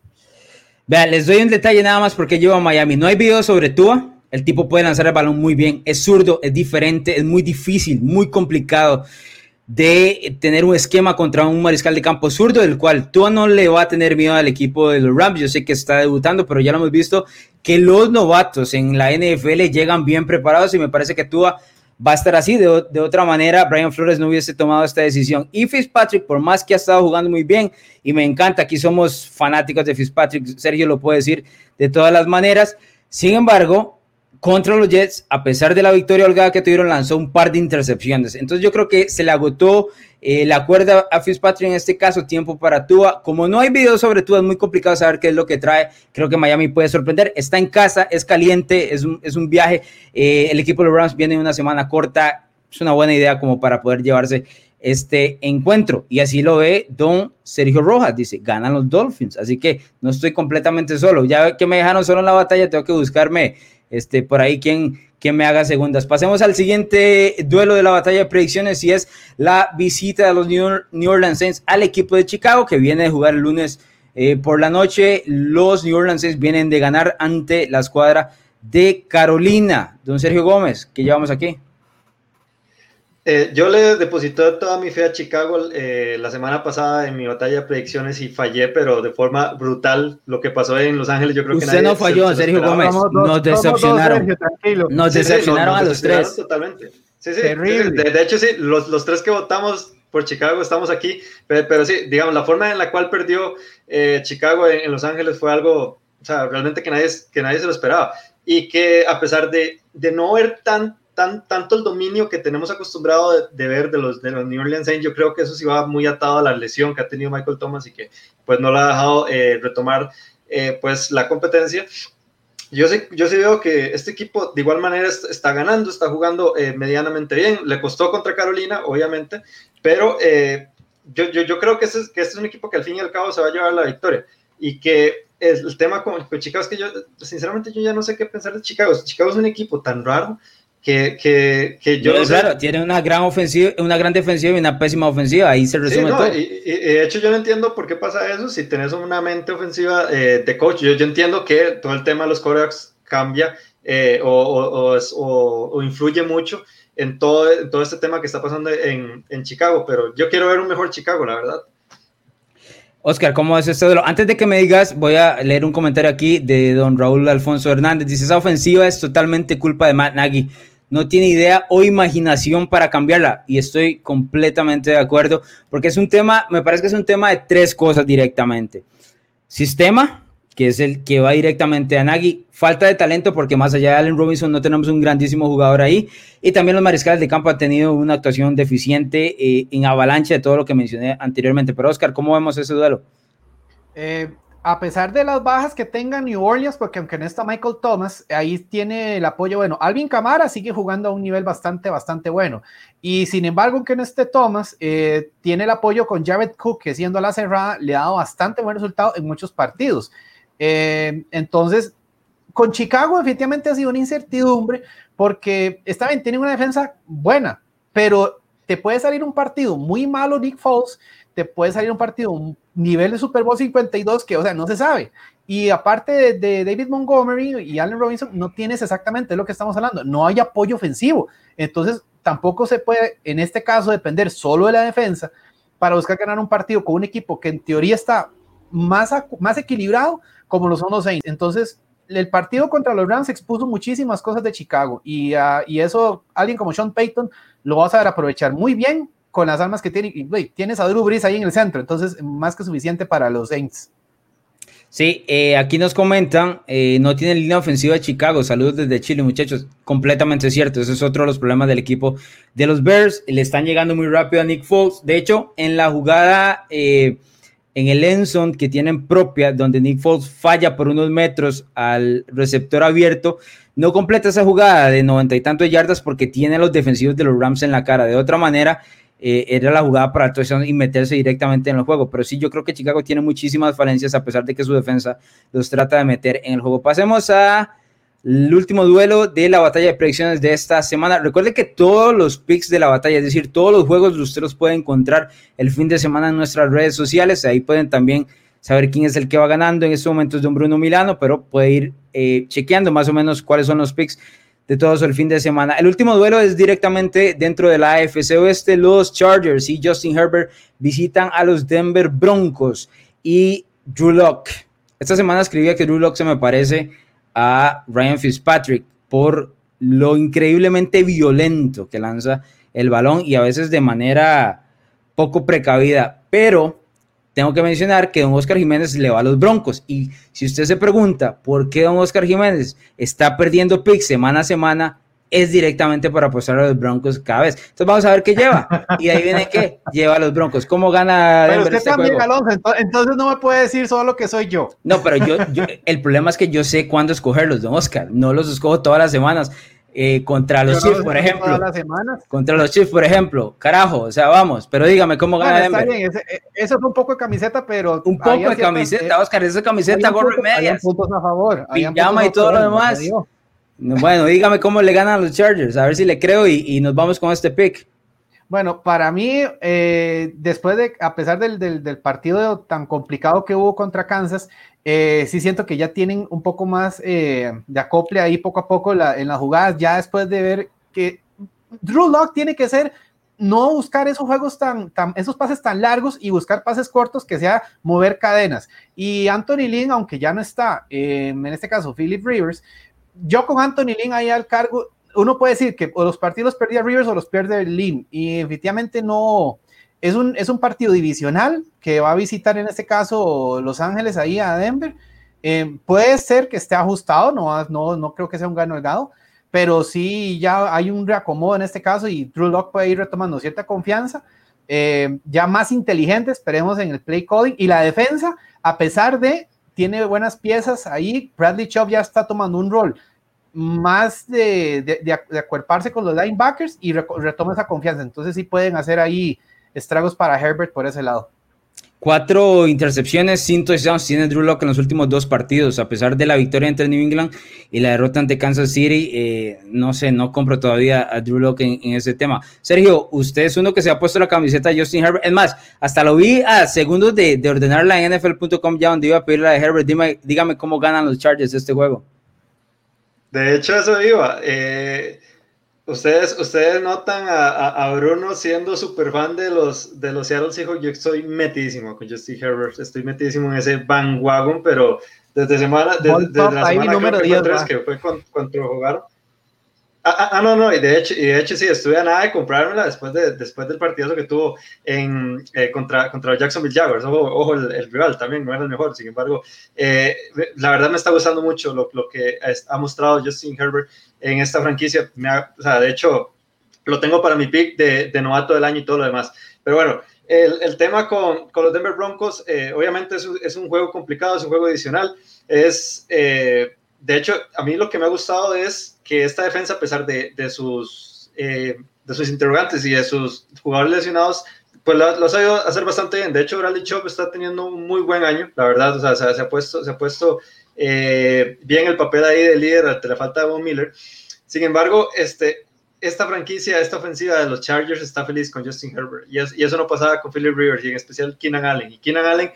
Vean, les doy un detalle nada más porque llevo a Miami. No hay video sobre Tua el tipo puede lanzar el balón muy bien. Es zurdo, es diferente, es muy difícil, muy complicado de tener un esquema contra un mariscal de campo zurdo, del cual tú no le va a tener miedo al equipo de los Rams. Yo sé que está debutando, pero ya lo hemos visto que los novatos en la NFL llegan bien preparados y me parece que Tua va a estar así. De, de, otra manera, Brian Flores no hubiese tomado esta decisión. Y Fitzpatrick, por más que ha estado jugando muy bien y me encanta, aquí somos fanáticos de Fitzpatrick, Sergio lo puede decir de todas las maneras. Sin embargo, contra los Jets, a pesar de la victoria holgada que tuvieron, lanzó un par de intercepciones. Entonces yo creo que se le agotó eh, la cuerda a Fitzpatrick en este caso, tiempo para Tua. Como no hay video sobre Tua, es muy complicado saber qué es lo que trae. Creo que Miami puede sorprender. Está en casa, es caliente, es un, es un viaje. Eh, el equipo de los Rams viene en una semana corta. Es una buena idea como para poder llevarse este encuentro. Y así lo ve don Sergio Rojas, dice, ganan los Dolphins. Así que no estoy completamente solo. Ya que me dejaron solo en la batalla, tengo que buscarme este, por ahí quien, quien me haga segundas. Pasemos al siguiente duelo de la batalla de predicciones y es la visita de los New Orleans Saints al equipo de Chicago que viene de jugar el lunes eh, por la noche. Los New Orleans Saints vienen de ganar ante la escuadra de Carolina. Don Sergio Gómez, ¿qué llevamos aquí? Eh, yo le deposité toda mi fe a Chicago eh, la semana pasada en mi batalla de predicciones y fallé, pero de forma brutal. Lo que pasó en Los Ángeles, yo creo que Usted no falló, Sergio Gómez. nos decepcionaron. nos decepcionaron a los tres. Totalmente. Sí, sí. De, hecho, sí, los, los, tres que votamos por Chicago estamos aquí, pero, sí, digamos, la forma en la cual perdió eh, Chicago en, Los Ángeles fue algo, o sea, realmente que nadie, que nadie se lo esperaba. Y que a pesar de, de no ver tan tanto el dominio que tenemos acostumbrado de, ver de los, de los New Orleans Saints, yo creo que eso sí va muy atado a la lesión que ha tenido Michael Thomas y que pues no lo ha dejado eh, retomar eh, pues la competencia. Yo sí, yo sí veo que este equipo de igual manera está ganando, está jugando eh, medianamente bien. Le costó contra Carolina, obviamente, pero yo, yo, yo, creo que este, es, que este es un equipo que al fin y al cabo se va a llevar la victoria. Y que el, tema con, con Chicago es que yo, sinceramente, yo ya no sé qué pensar de Chicago. Chicago es un equipo tan raro que, que, que yo... claro, tiene una gran ofensiva, una gran defensiva y una pésima ofensiva, ahí se resume todo. Y, de hecho yo no entiendo por qué pasa eso, si tenés una mente ofensiva eh, de coach, yo, yo, entiendo que todo el tema de los corebacks cambia eh, o, o, o, o, influye mucho en todo, en todo este tema que está pasando en, en Chicago, pero yo quiero ver un mejor Chicago, la verdad. Oscar, ¿cómo es esto? Antes de que me digas, voy a leer un comentario aquí de don Raúl Alfonso Hernández. Dice, esa ofensiva es totalmente culpa de Matt Nagy no tiene idea o imaginación para cambiarla. Y estoy completamente de acuerdo, porque es un tema, me parece que es un tema de tres cosas directamente. Sistema, que es el que va directamente a Nagy. Falta de talento, porque más allá de Allen Robinson no tenemos un grandísimo jugador ahí. Y también los mariscales de campo han tenido una actuación deficiente eh, en avalancha de todo lo que mencioné anteriormente. Pero Oscar, ¿cómo vemos ese duelo? Eh, a pesar de las bajas que tenga New Orleans, porque aunque no está Michael Thomas, ahí tiene el apoyo bueno. Alvin Camara sigue jugando a un nivel bastante, bastante bueno. Y sin embargo, aunque no esté Thomas, eh, tiene el apoyo con Jared Cook, que siendo la cerrada, le ha dado bastante buen resultado en muchos partidos. Eh, entonces, con Chicago efectivamente ha sido una incertidumbre, porque esta vez tiene una defensa buena, pero te puede salir un partido muy malo Nick Foles te puede salir un partido, nivel de Super Bowl 52 que, o sea, no se sabe. Y aparte de, David Montgomery y Allen Robinson, no tienes exactamente lo que estamos hablando. No hay apoyo ofensivo. Entonces, tampoco se puede, en este caso, depender solo de la defensa para buscar ganar un partido con un equipo que en teoría está más, más equilibrado como lo son los Saints. Entonces, el partido contra los Rams expuso muchísimas cosas de Chicago y, uh, y eso alguien como Sean Payton lo va a saber aprovechar muy bien con las armas que tiene. Y, tienes a Drew Brees ahí en el centro, entonces más que suficiente para los Saints. Sí, eh, aquí nos comentan, eh, no tiene línea ofensiva de Chicago. Saludos desde Chile, muchachos. Completamente cierto. Ese es otro de los problemas del equipo de los Bears. Le están llegando muy rápido a Nick Foles. De hecho, en la jugada, eh, en el Enson que tienen propia, donde Nick Foles falla por unos metros al receptor abierto, no completa esa jugada de noventa y tantos yardas porque tiene a los defensivos de los Rams en la cara. De otra manera, eh, era la jugada para actuación y meterse directamente en el juego. Pero sí, yo creo que Chicago tiene muchísimas falencias a pesar de que su defensa los trata de meter en el juego. Pasemos a el último duelo de la batalla de predicciones de esta semana. Recuerde que todos los picks de la batalla, es decir, todos los juegos, usted los puede encontrar el fin de semana en nuestras redes sociales. Ahí pueden también saber quién es el que va ganando en estos momentos de un Bruno Milano, pero puede ir eh, chequeando más o menos cuáles son los picks de todos el fin de semana. El último duelo es directamente dentro de la AFC Oeste. Los Chargers y Justin Herbert visitan a los Denver Broncos y Drew Locke. Esta semana escribía que Drew Locke se me parece a Ryan Fitzpatrick por lo increíblemente violento que lanza el balón y a veces de manera poco precavida, pero tengo que mencionar que don Oscar Jiménez le va a los Broncos. Y si usted se pregunta por qué don Oscar Jiménez está perdiendo picks semana a semana, es directamente para apostar a los Broncos cada vez. Entonces vamos a ver qué lleva. Y ahí viene qué lleva a los Broncos. ¿Cómo gana pero usted este también, entonces no me puede decir solo que soy yo. No, pero yo, el problema es que yo sé cuándo escogerlos, don Oscar. No los escojo todas las semanas. Eh, contra los Chiefs, por ejemplo. Contra los Chiefs, por ejemplo. Carajo, o sea, vamos, pero dígame cómo gana Denver. Eh, eso fue un poco de camiseta, pero. Un poco de camiseta, Oscar, eso es camiseta, gorro y medias. puntos a favor. Pijama y todo lo demás. Bueno, dígame cómo le ganan los Chargers, a ver si le creo y, nos vamos con este pick. Bueno, para mí, eh, después de, a pesar del, del, partido tan complicado que hubo contra Kansas, eh, sí siento que ya tienen un poco más eh, de acople ahí poco a poco en las jugadas, ya después de ver que Drew Lock tiene que ser no buscar esos juegos tan, esos pases tan largos y buscar pases cortos que sea mover cadenas. Y Anthony Lynn, aunque ya no está, en este caso Philip Rivers, yo con Anthony Lynn ahí al cargo, uno puede decir que o los partidos perdía Rivers o los pierde Lynn, y efectivamente no, es un, es un partido divisional que va a visitar en este caso Los Ángeles ahí a Denver. Eh, puede ser que esté ajustado, no, no, no creo que sea un gano delgado, pero sí ya hay un reacomodo en este caso y Drew Lock puede ir retomando cierta confianza. Eh, ya más inteligente, esperemos en el play calling y la defensa, a pesar de tiene buenas piezas ahí, Bradley Chubb ya está tomando un rol más de, de, de, acuerparse con los linebackers y retoma esa confianza. Entonces sí pueden hacer ahí estragos para Herbert por ese lado. Cuatro intercepciones, sin touchdowns tiene Drew Locke en los últimos dos partidos, a pesar de la victoria entre New England y la derrota ante Kansas City. Eh, no sé, no compro todavía a Drew Locke en, ese tema. Sergio, usted es uno que se ha puesto la camiseta de Justin Herbert. Es más, hasta lo vi a segundos de, de ordenarla en NFL.com ya donde iba a pedir la de Herbert. dígame cómo ganan los Chargers este juego. De hecho, eso iba. Eh, ustedes, ustedes notan a, Bruno siendo súper fan de los, de los Seattle Seahawks. Yo estoy metidísimo con Justin Herbert. Estoy metidísimo en ese bandwagon, pero desde, semana, desde, desde la semana que, fue cuando jugaron Ah, ah, ah, no, no, y de hecho, y de hecho sí, estuve a nada de comprármela después, de, después del partido que tuvo en, eh, contra, contra Jacksonville Jaguars. Ojo, ojo el, rival también no era el mejor, sin embargo, eh, la verdad me está gustando mucho lo, lo, que ha mostrado Justin Herbert en esta franquicia. Me o sea, de hecho, lo tengo para mi pick de, de, novato del año y todo lo demás. Pero bueno, el, el tema con, con, los Denver Broncos, eh, obviamente es, es, un juego complicado, es un juego adicional. Es de hecho, a mí lo que me ha gustado es que esta defensa, a pesar de, de sus, eh, de sus interrogantes y de sus jugadores lesionados, pues lo, ha sabido hacer bastante bien. De hecho, Bradley Chop está teniendo un muy buen año, la verdad. O sea, se, ha puesto, se ha puesto eh, bien el papel ahí de líder ante la falta de Von Miller. Sin embargo, este, esta franquicia, esta ofensiva de los Chargers está feliz con Justin Herbert. Y, y eso no pasaba con Philip Rivers y en especial Keenan Allen. Y Keenan Allen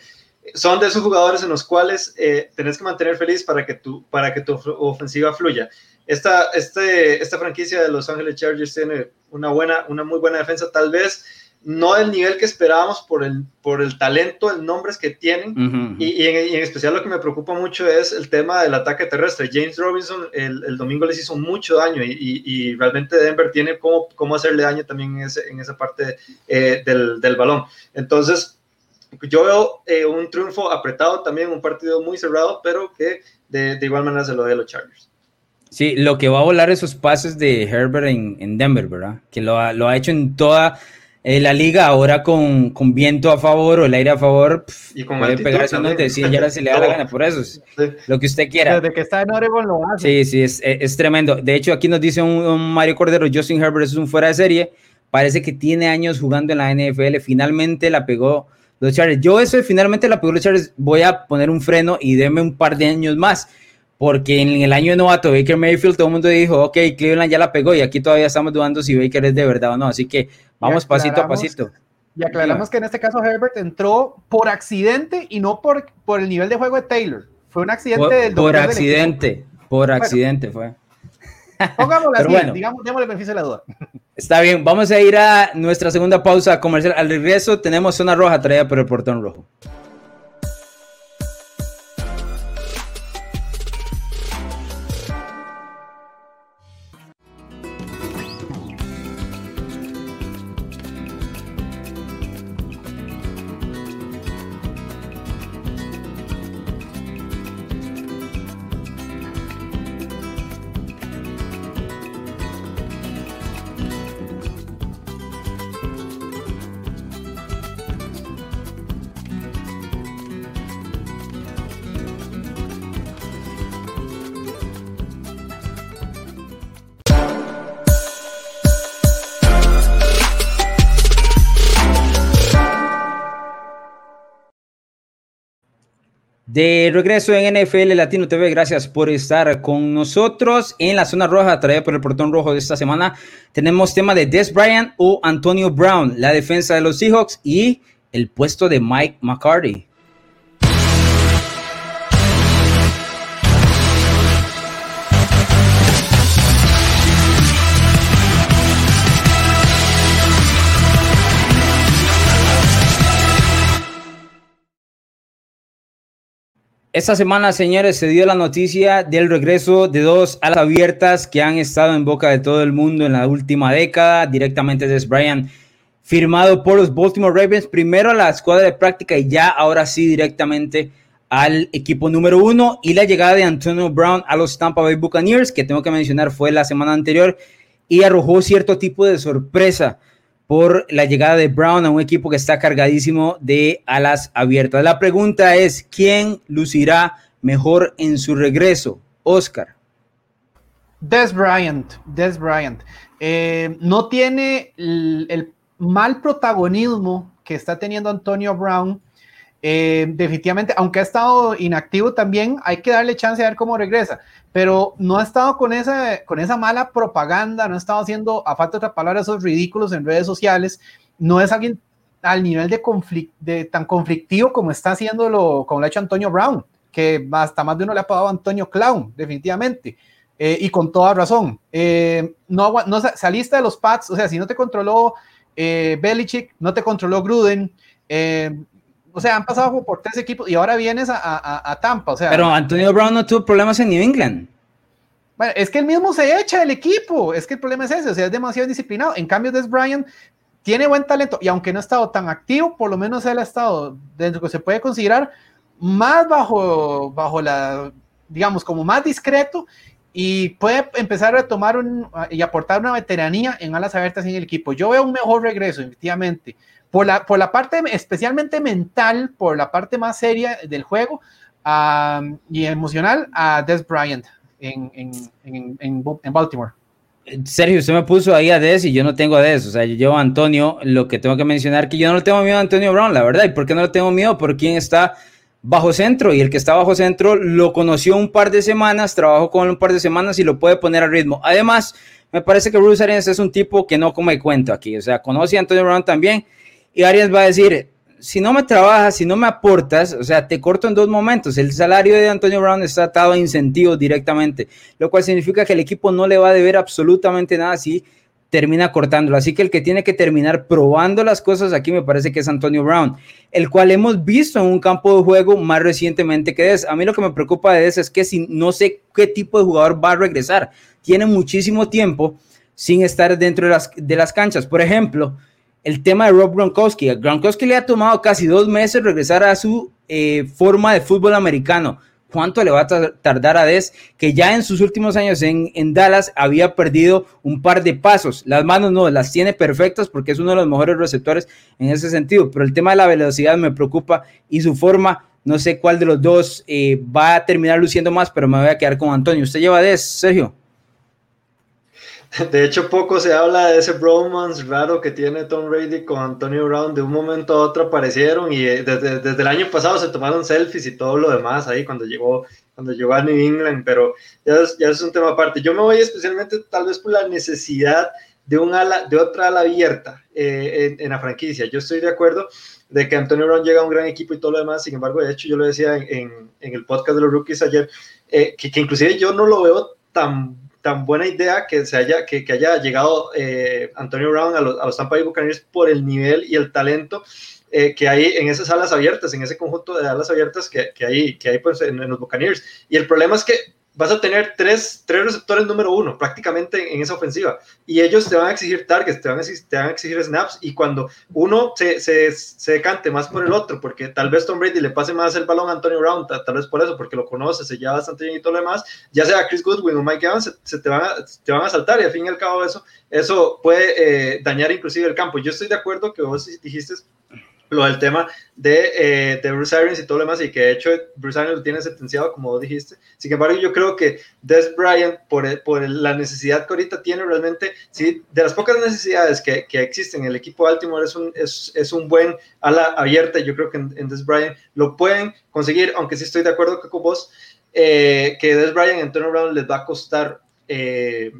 son de esos jugadores en los cuales eh, tenés que mantener feliz para que tu, para que tu ofensiva fluya. Esta, este, esta franquicia de Los Ángeles Chargers tiene una, buena, una muy buena defensa, tal vez no del nivel que esperábamos por el, por el talento, el nombres que tienen, y, en, especial lo que me preocupa mucho es el tema del ataque terrestre. James Robinson el, domingo les hizo mucho daño y, realmente Denver tiene cómo, cómo hacerle daño también en, ese, en esa parte eh, del, del balón. Entonces, yo veo eh, un triunfo apretado también, un partido muy cerrado, pero que de, igual manera se lo de los Chargers. Sí, lo que va a volar esos pases de Herbert en, Denver, ¿verdad? Que lo ha, lo ha hecho en toda eh, la liga, ahora con, con, viento a favor o el aire a favor, y con puede pegarse unos de 100 yardas se le da la gana, por eso, lo que usted quiera. Desde que está en Oregon lo hace. Sí, sí, es, es, tremendo. De hecho, aquí nos dice un, Mario Cordero, Justin Herbert es un fuera de serie, parece que tiene años jugando en la NFL, finalmente la pegó los Chargers. Yo eso finalmente la pegó los Chargers, voy a poner un freno y deme un par de años más, porque en el año de novato Baker Mayfield todo el mundo dijo, ok, Cleveland ya la pegó y aquí todavía estamos dudando si Baker es de verdad o no, así que vamos pasito a pasito. Y aclaramos que en este caso Herbert entró por accidente y no por, por el nivel de juego de Taylor. Fue un accidente por, del Por accidente, por accidente fue. Pongámoslo así, digamos, démosle beneficio de la duda. Está bien, vamos a ir a nuestra segunda pausa comercial. Al regreso tenemos zona roja traída por el portón rojo. De regreso en NFL Latino TV, gracias por estar con nosotros en la zona roja, traída por el portón rojo de esta semana. Tenemos tema de Des Bryant o Antonio Brown, la defensa de los Seahawks y el puesto de Mike McCarty. Esta semana, señores, se dio la noticia del regreso de dos alas abiertas que han estado en boca de todo el mundo en la última década, directamente desde Brian, firmado por los Baltimore Ravens, primero a la escuadra de práctica y ya ahora sí directamente al equipo número uno. Y la llegada de Antonio Brown a los Tampa Bay Buccaneers, que tengo que mencionar fue la semana anterior y arrojó cierto tipo de sorpresa por la llegada de Brown a un equipo que está cargadísimo de alas abiertas. La pregunta es, ¿quién lucirá mejor en su regreso? Oscar. Des Bryant, Des Bryant. Eh, no tiene el, mal protagonismo que está teniendo Antonio Brown. Eh, definitivamente, aunque ha estado inactivo también, hay que darle chance a ver cómo regresa pero no ha estado con esa, con esa mala propaganda, no ha estado haciendo, a falta de otra palabra, esos ridículos en redes sociales, no es alguien al nivel de, de tan conflictivo como está haciéndolo, como lo ha hecho Antonio Brown, que hasta más de uno le ha pagado Antonio Clown, definitivamente, eh, y con toda razón. Eh, no, no saliste de los Pats, o sea, si no te controló eh, Belichick, no te controló Gruden, eh, o sea, han pasado por tres equipos y ahora vienes a, Tampa. O sea, pero Antonio Brown no tuvo problemas en New England. Bueno, es que él mismo se echa del equipo. Es que el problema es ese. O sea, es demasiado disciplinado. En cambio, Des Bryant tiene buen talento y aunque no ha estado tan activo, por lo menos él ha estado dentro que se puede considerar más bajo, bajo la, digamos, como más discreto y puede empezar a tomar un, y aportar una veteranía en alas abiertas en el equipo. Yo veo un mejor regreso, efectivamente, por la, por la parte especialmente mental, por la parte más seria del juego y emocional a Des Bryant en, en, en, en, Baltimore. Sergio, usted me puso ahí a Des y yo no tengo a Des. O sea, yo, Antonio, lo que tengo que mencionar que yo no le tengo miedo a Antonio Brown, la verdad. ¿Y por qué no le tengo miedo? Por quién está bajo centro. Y el que está bajo centro lo conoció un par de semanas, trabajó con él un par de semanas y lo puede poner a ritmo. Además, me parece que Bruce Arians es un tipo que no come cuento aquí. O sea, conoce a Antonio Brown también y Arias va a decir, si no me trabajas, si no me aportas, o sea, te corto en dos momentos. El salario de Antonio Brown está atado a incentivos directamente, lo cual significa que el equipo no le va a deber absolutamente nada si termina cortándolo. Así que el que tiene que terminar probando las cosas aquí me parece que es Antonio Brown, el cual hemos visto en un campo de juego más recientemente que es. A mí lo que me preocupa de eso es que si no sé qué tipo de jugador va a regresar. Tiene muchísimo tiempo sin estar dentro de las, de las canchas. Por ejemplo, el tema de Rob Gronkowski. A Gronkowski le ha tomado casi dos meses regresar a su eh, forma de fútbol americano. ¿Cuánto le va a tardar a Des? Que ya en sus últimos años en, Dallas había perdido un par de pasos. Las manos no, las tiene perfectas porque es uno de los mejores receptores en ese sentido. Pero el tema de la velocidad me preocupa y su forma, no sé cuál de los dos eh, va a terminar luciendo más, pero me voy a quedar con Antonio. ¿Usted lleva a Des, Sergio? De hecho, poco se habla de ese bromance raro que tiene Tom Brady con Antonio Brown. De un momento a otro aparecieron y eh, desde, desde, el año pasado se tomaron selfies y todo lo demás ahí cuando llegó, cuando llegó a New England, pero ya es, ya es un tema aparte. Yo me voy especialmente tal vez por la necesidad de, un ala, de otra ala abierta eh, en, la franquicia. Yo estoy de acuerdo de que Antonio Brown llega a un gran equipo y todo lo demás. Sin embargo, de hecho, yo lo decía en, en, el podcast de los rookies ayer, eh, que, que inclusive yo no lo veo tan tan buena idea que, se haya, que, haya llegado eh, Antonio Brown a los, a los, Tampa Bay Buccaneers por el nivel y el talento eh, que hay en esas alas abiertas, en ese conjunto de alas abiertas que, que hay, que hay pues, en, en, los Buccaneers. Y el problema es que vas a tener tres, tres receptores número uno prácticamente en, esa ofensiva. Y ellos te van a exigir targets, te van a exigir, te van a exigir snaps. Y cuando uno se, se, se decante más por el otro, porque tal vez Tom Brady le pase más el balón a Antonio Brown, tal, vez por eso, porque lo conoce, se lleva bastante bien y todo lo demás, ya sea Chris Goodwin o Mike Evans, se, te, van a, te van a saltar. Y al fin y al cabo eso, eso puede eh, dañar inclusive el campo. Yo estoy de acuerdo que vos dijiste lo del tema de, eh, de, Bruce Arians y todo lo demás, y que de hecho Bruce Arians lo tiene sentenciado, como dijiste. Sin embargo, yo creo que Des Bryant, por, por la necesidad que ahorita tiene realmente, sí, de las pocas necesidades que, que existen en el equipo de Baltimore, es un, es, es un buen ala abierta. Yo creo que en, Des Bryant lo pueden conseguir, aunque sí estoy de acuerdo con vos, eh, que Des Bryant en turnaround les va a costar. Eh,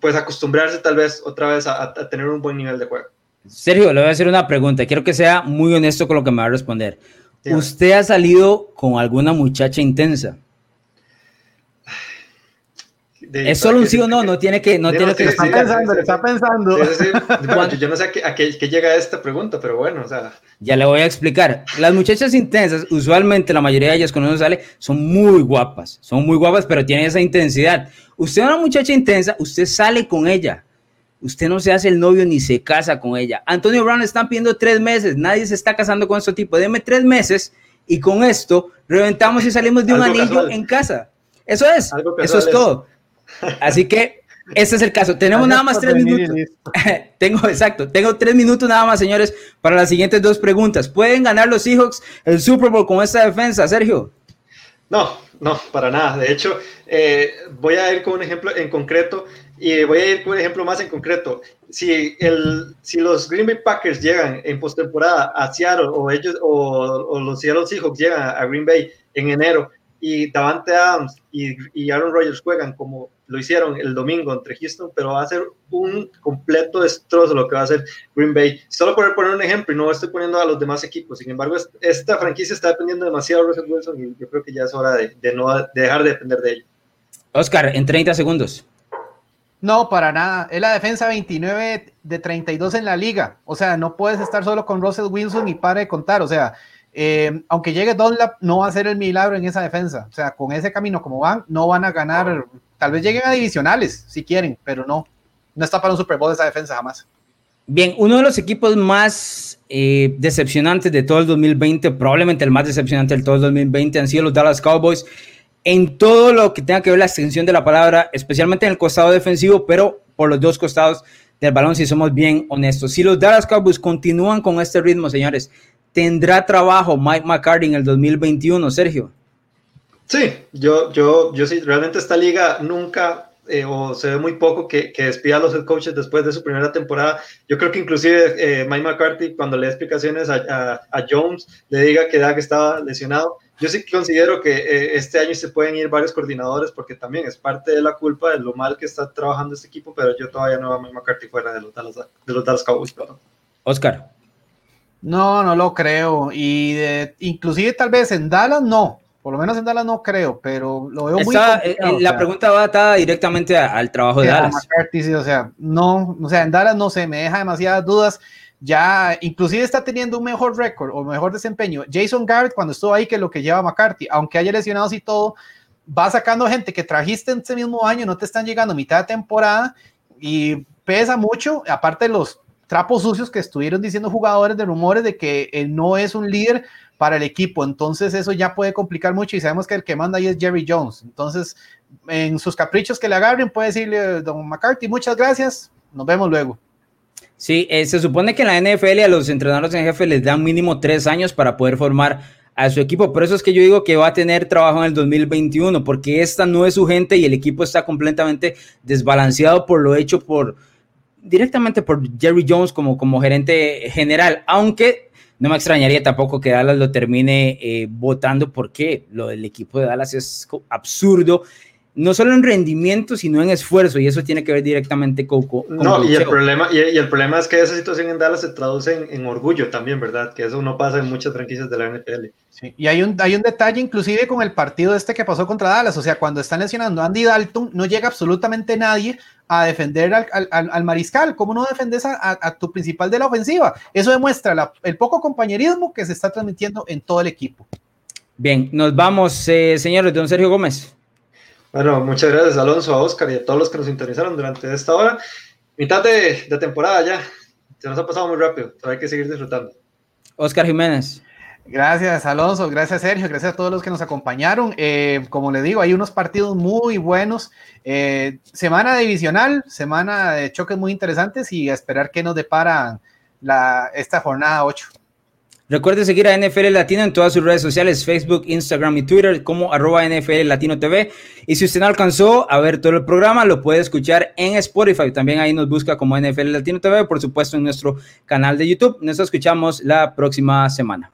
pues acostumbrarse tal vez otra vez a tener un buen nivel de juego. Sergio, le voy a hacer una pregunta. Quiero que sea muy honesto con lo que me va a responder. ¿Usted ha salido con alguna muchacha intensa? es solo un sí o no, no tiene que, no tiene que está pensando, está pensando. yo no sé a qué, llega esta pregunta, pero bueno, o sea. Ya le voy a explicar. Las muchachas intensas, usualmente la mayoría de ellas cuando uno sale, son muy guapas, son muy guapas, pero tienen esa intensidad. Usted es una muchacha intensa, usted sale con ella, Usted no se hace el novio ni se casa con ella. Antonio Brown están pidiendo tres meses. Nadie se está casando con este tipo. Deme tres meses y con esto reventamos y salimos de un anillo en casa. Eso es. Eso es todo. Así que ese es el caso. Tenemos nada más tres minutos. tengo, exacto. Tengo tres minutos nada más, señores, para las siguientes dos preguntas. ¿Pueden ganar los Seahawks el Super Bowl con esta defensa, Sergio? No, no, para nada. De hecho, eh, voy a ir con un ejemplo en concreto. Y voy a ir con un ejemplo más en concreto. Si, el, si los Green Bay Packers llegan en postemporada a Seattle o, ellos, o, los Seattle Seahawks llegan a Green Bay en enero y Davante Adams y, y, Aaron Rodgers juegan como lo hicieron el domingo entre Houston, pero va a ser un completo destrozo lo que va a hacer Green Bay. Solo por poner un ejemplo y no estoy poniendo a los demás equipos. Sin embargo, esta franquicia está dependiendo demasiado de Russell Wilson y yo creo que ya es hora de, de no de dejar de depender de ella. Oscar, en 30 segundos. No, para nada. Es la defensa 29 de 32 en la liga. O sea, no puedes estar solo con Russell Wilson y para de contar. O sea, eh, aunque llegue Dunlap, no va a ser el milagro en esa defensa. O sea, con ese camino como van, no van a ganar. Tal vez lleguen a divisionales si quieren, pero no. No está para un Super Bowl esa defensa jamás. Bien, uno de los equipos más eh, decepcionantes de todo el 2020, probablemente el más decepcionante de todo el 2020, han sido los Dallas Cowboys en todo lo que tenga que ver la extensión de la palabra, especialmente en el costado defensivo, pero por los dos costados del balón, si somos bien honestos. Si los Dallas Cowboys continúan con este ritmo, señores, ¿tendrá trabajo Mike McCarthy en el 2021, Sergio? Sí, yo, yo, yo sí, realmente esta liga nunca eh, o se ve muy poco que, que, despida a los head coaches después de su primera temporada. Yo creo que inclusive eh, Mike McCarthy, cuando le da explicaciones a, a, Jones, le diga que, da que estaba lesionado yo sí considero que eh, este año se pueden ir varios coordinadores porque también es parte de la culpa de lo mal que está trabajando este equipo, pero yo todavía no veo a McCarthy fuera de los Dallas, de los Dallas Cowboys. Oscar. No, no lo creo. Y de, inclusive tal vez en Dallas no. Por lo menos en Dallas no creo, pero lo veo muy eh, La pregunta va atada directamente al trabajo de Dallas. McCarthy, o sea, no, o sea, en Dallas no sé, me deja demasiadas dudas ya inclusive está teniendo un mejor récord o mejor desempeño. Jason Garrett cuando estuvo ahí que lo que lleva McCarthy, aunque haya lesionados y todo, va sacando gente que trajiste en ese mismo año, no te están llegando mitad de temporada y pesa mucho, aparte de los trapos sucios que estuvieron diciendo jugadores de rumores de que él no es un líder para el equipo, entonces eso ya puede complicar mucho y sabemos que el que manda ahí es Jerry Jones, entonces en sus caprichos que le agarren puede decirle, don McCarthy, muchas gracias, nos vemos luego. Sí, eh, se supone que en la NFL a los entrenadores en jefe les dan mínimo tres años para poder formar a su equipo. Por eso es que yo digo que va a tener trabajo en el 2021, porque esta no es su gente y el equipo está completamente desbalanceado por lo hecho por directamente por Jerry Jones como, como gerente general, aunque no me extrañaría tampoco que Dallas lo termine eh, votando porque lo del equipo de Dallas es absurdo no solo en rendimiento, sino en esfuerzo, y eso tiene que ver directamente con... no, y el, problema, y, el problema es que esa situación en Dallas se traduce en, orgullo también, ¿verdad? Que eso no pasa en muchas franquicias de la NFL. Sí, y hay un, hay un detalle inclusive con el partido este que pasó contra Dallas, o sea, cuando están lesionando a Andy Dalton, no llega absolutamente nadie a defender al, mariscal, ¿cómo no defendes a, tu principal de la ofensiva? Eso demuestra el poco compañerismo que se está transmitiendo en todo el equipo. Bien, nos vamos, eh, señores, don Sergio Gómez. Bueno, muchas gracias Alonso, a Oscar y a todos los que nos sintonizaron durante esta hora. Mitad de, temporada ya. Se nos ha pasado muy rápido, hay que seguir disfrutando. Oscar Jiménez. Gracias, Alonso. Gracias, Sergio. Gracias a todos los que nos acompañaron. Eh, como le digo, hay unos partidos muy buenos. Eh, semana divisional, semana de choques muy interesantes y a esperar qué nos depara la, esta jornada 8. Recuerde seguir a NFL Latino en todas sus redes sociales, Facebook, Instagram y Twitter como arroba NFL Latino TV. Y si usted no alcanzó a ver todo el programa, lo puede escuchar en Spotify. También ahí nos busca como NFL Latino TV, por supuesto en nuestro canal de YouTube. Nos escuchamos la próxima semana.